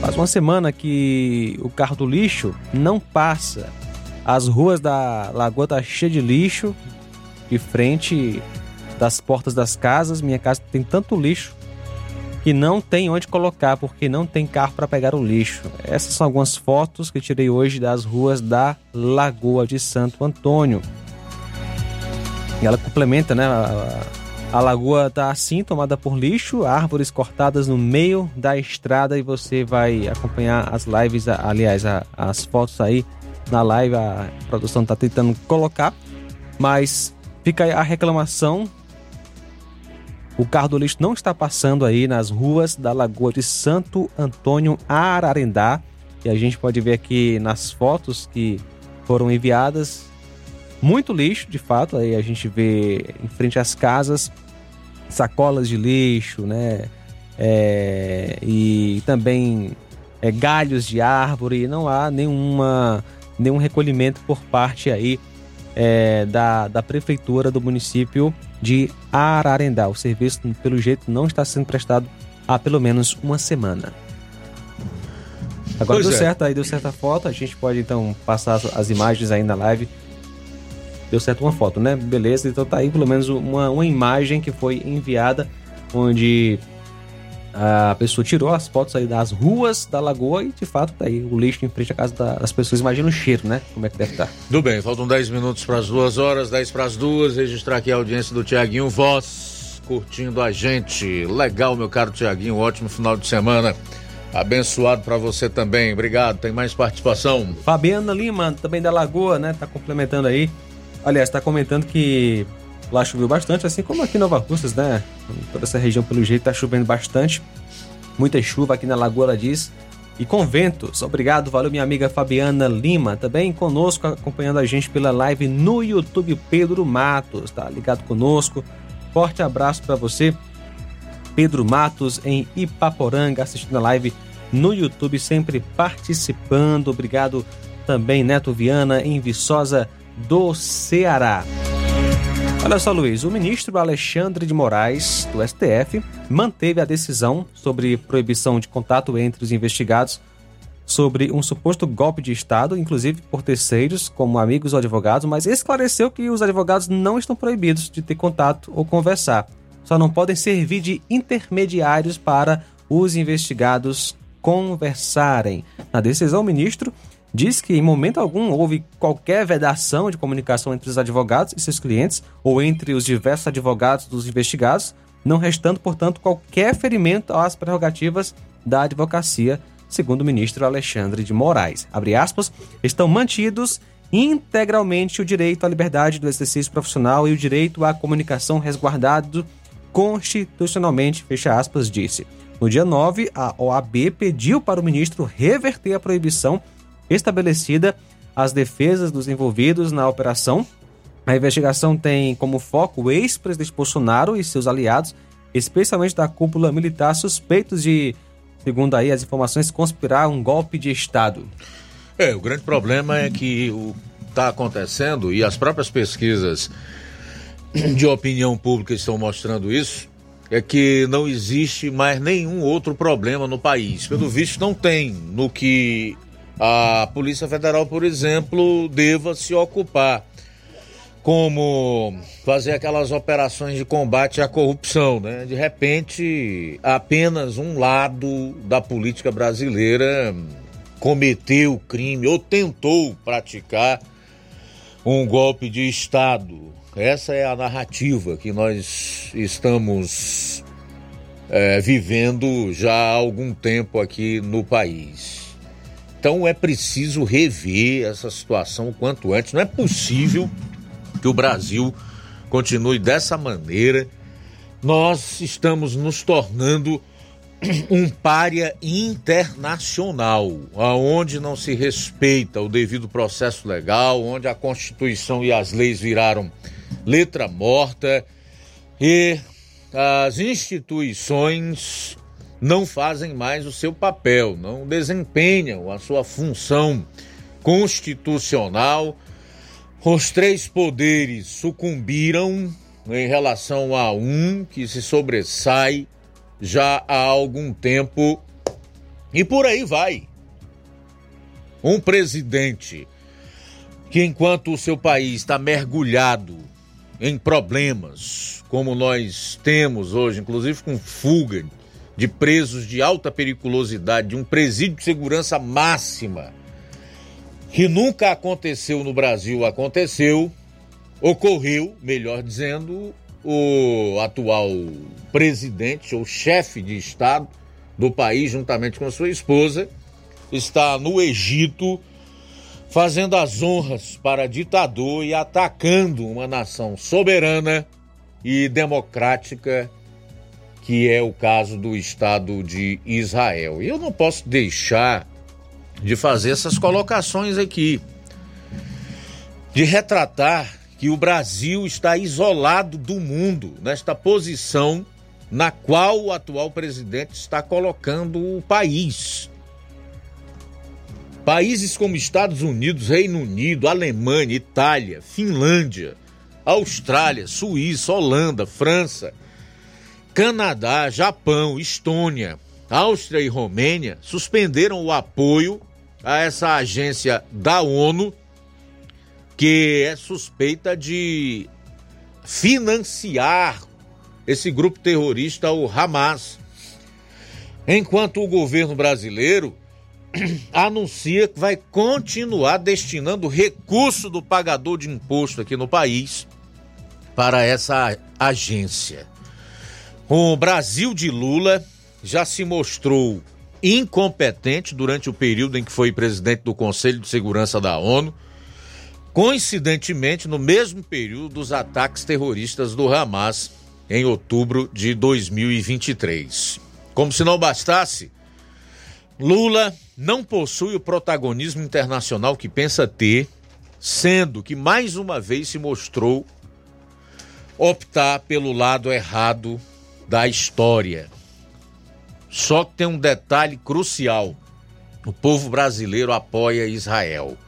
faz uma semana que o carro do lixo não passa. As ruas da lagoa tá cheia de lixo, de frente das portas das casas. Minha casa tem tanto lixo que não tem onde colocar porque não tem carro para pegar o lixo. Essas são algumas fotos que tirei hoje das ruas da Lagoa de Santo Antônio. E ela complementa, né? A lagoa está assim, tomada por lixo, árvores cortadas no meio da estrada e você vai acompanhar as lives, aliás, as fotos aí na live. A produção está tentando colocar, mas fica a reclamação o carro do lixo não está passando aí nas ruas da Lagoa de Santo Antônio Ararendá. E a gente pode ver aqui nas fotos que foram enviadas muito lixo, de fato. Aí a gente vê em frente às casas sacolas de lixo, né? É, e também é, galhos de árvore. Não há nenhuma, nenhum recolhimento por parte aí é, da, da prefeitura do município de Ararendá. O serviço, pelo jeito, não está sendo prestado há pelo menos uma semana. Agora pois deu é. certo, aí deu certa foto. A gente pode então passar as, as, imagens aí na live. Deu certo uma foto, né? Beleza, então tá aí pelo menos uma, uma imagem que foi enviada onde a pessoa tirou as fotos aí das ruas da lagoa e de fato tá aí o lixo em frente à casa das pessoas. Imagina o cheiro, né? Como é que deve estar. Tá. Tudo bem, faltam 10 minutos para as duas horas, 10 para as duas. Registrar aqui a audiência do Tiaguinho Voz, curtindo a gente. Legal, meu caro Tiaguinho, ótimo final de semana. Abençoado para você também. Obrigado. Tem mais participação? Fabiana Lima, também da Lagoa, né? Tá complementando aí. Aliás, tá comentando que Lá choveu bastante, assim como aqui em Nova Russas, né? Toda essa região, pelo jeito, tá chovendo bastante. Muita chuva aqui na Lagoa, ela diz. E com ventos. Obrigado, valeu minha amiga Fabiana Lima, também conosco, acompanhando a gente pela live no YouTube Pedro Matos, tá ligado conosco. Forte abraço para você, Pedro Matos, em Ipaporanga, assistindo a live no YouTube, sempre participando. Obrigado também, Neto Viana, em Viçosa do Ceará. Olha só, Luiz, o ministro Alexandre de Moraes, do STF, manteve a decisão sobre proibição de contato entre os investigados sobre um suposto golpe de Estado, inclusive por terceiros, como amigos ou advogados, mas esclareceu que os advogados não estão proibidos de ter contato ou conversar. Só não podem servir de intermediários para os investigados conversarem. Na decisão, o ministro diz que em momento algum houve qualquer vedação de comunicação entre os advogados e seus clientes ou entre os diversos advogados dos investigados, não restando, portanto, qualquer ferimento às prerrogativas da advocacia, segundo o ministro Alexandre de Moraes. Aspas, estão mantidos integralmente o direito à liberdade do exercício profissional e o direito à comunicação resguardado constitucionalmente, fecha aspas, disse. No dia 9, a OAB pediu para o ministro reverter a proibição estabelecida as defesas dos envolvidos na operação. A investigação tem como foco o ex-presidente Bolsonaro e seus aliados, especialmente da cúpula militar, suspeitos de, segundo aí as informações, conspirar um golpe de Estado. É, o grande problema é que o está acontecendo e as próprias pesquisas de opinião pública estão mostrando isso, é que não existe mais nenhum outro problema no país. Pelo visto, não tem no que a Polícia Federal, por exemplo, deva se ocupar. Como fazer aquelas operações de combate à corrupção, né? De repente, apenas um lado da política brasileira cometeu crime ou tentou praticar um golpe de Estado. Essa é a narrativa que nós estamos é, vivendo já há algum tempo aqui no país. Então é preciso rever essa situação o quanto antes. Não é possível que o Brasil continue dessa maneira. Nós estamos nos tornando um pária internacional, aonde não se respeita o devido processo legal, onde a Constituição e as leis viraram letra morta e as instituições não fazem mais o seu papel, não desempenham a sua função constitucional. Os três poderes sucumbiram em relação a um que se sobressai já há algum tempo e por aí vai. Um presidente que, enquanto o seu país está mergulhado em problemas, como nós temos hoje, inclusive com fuga de presos de alta periculosidade, de um presídio de segurança máxima, que nunca aconteceu no Brasil, aconteceu, ocorreu, melhor dizendo, o atual presidente ou chefe de Estado do país, juntamente com sua esposa, está no Egito fazendo as honras para ditador e atacando uma nação soberana e democrática, que é o caso do Estado de Israel. E eu não posso deixar de fazer essas colocações aqui, de retratar que o Brasil está isolado do mundo nesta posição na qual o atual presidente está colocando o país. Países como Estados Unidos, Reino Unido, Alemanha, Itália, Finlândia, Austrália, Suíça, Holanda, França, Canadá, Japão, Estônia, Áustria e Romênia suspenderam o apoio a essa agência da ONU que é suspeita de financiar esse grupo terrorista, o Hamas. Enquanto o governo brasileiro anuncia que vai continuar destinando recurso do pagador de imposto aqui no país para essa agência. O Brasil de Lula já se mostrou incompetente durante o período em que foi presidente do Conselho de Segurança da ONU coincidentemente no mesmo período dos ataques terroristas do Hamas em outubro de 2023. Como se não bastasse, Lula não possui o protagonismo internacional que pensa ter, sendo que mais uma vez se mostrou optar pelo lado errado da história. Só que tem um detalhe crucial: o povo brasileiro apoia Israel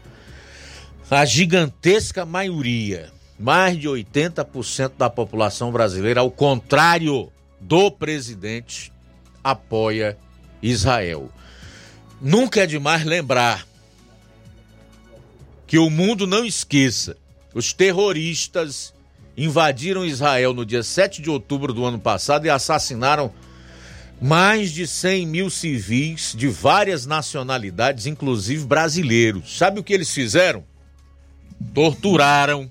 a gigantesca maioria, mais de 80% da população brasileira, ao contrário do presidente, apoia Israel. Nunca é demais lembrar que o mundo não esqueça: os terroristas invadiram Israel no dia 7 de outubro do ano passado e assassinaram mais de 100 mil civis de várias nacionalidades, inclusive brasileiros. Sabe o que eles fizeram? torturaram,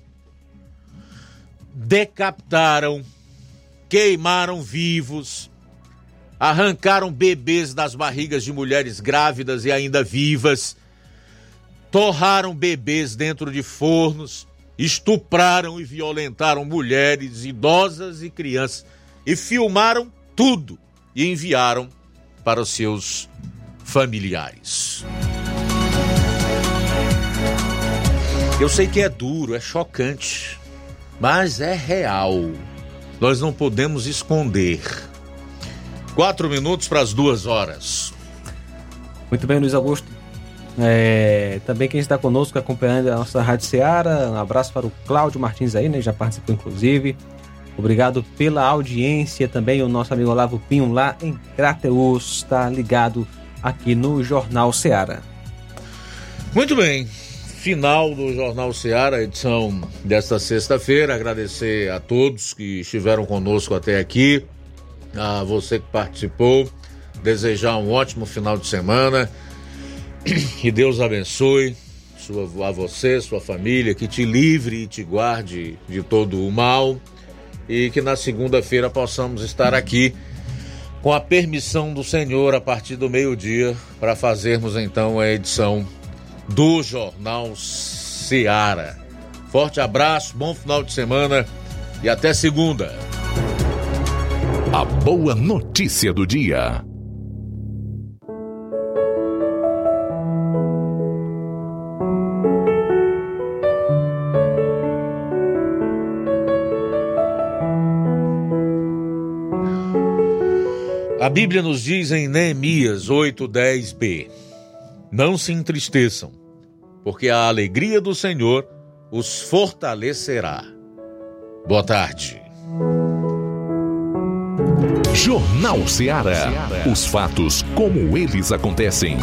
decapitaram, queimaram vivos, arrancaram bebês das barrigas de mulheres grávidas e ainda vivas, torraram bebês dentro de fornos, estupraram e violentaram mulheres, idosas e crianças e filmaram tudo e enviaram para os seus familiares. Eu sei que é duro, é chocante, mas é real. Nós não podemos esconder. Quatro minutos para as duas horas. Muito bem, Luiz Augusto. É, também quem está conosco acompanhando a nossa Rádio Seara, um abraço para o Cláudio Martins aí, né? Já participou inclusive. Obrigado pela audiência também, o nosso amigo Olavo Pinho lá em Crateus, está ligado aqui no Jornal Seara. Muito bem, final do Jornal Seara, edição desta sexta-feira. Agradecer a todos que estiveram conosco até aqui, a você que participou. Desejar um ótimo final de semana. Que Deus abençoe sua, a você, sua família, que te livre e te guarde de todo o mal. E que na segunda-feira possamos estar aqui com a permissão do Senhor a partir do meio-dia para fazermos então a edição do Jornal Seara. Forte abraço, bom final de semana e até segunda. A boa notícia do dia. Bíblia nos diz em Neemias 8:10b: Não se entristeçam, porque a alegria do Senhor os fortalecerá. Boa tarde. Jornal Ceará. Os fatos como eles acontecem.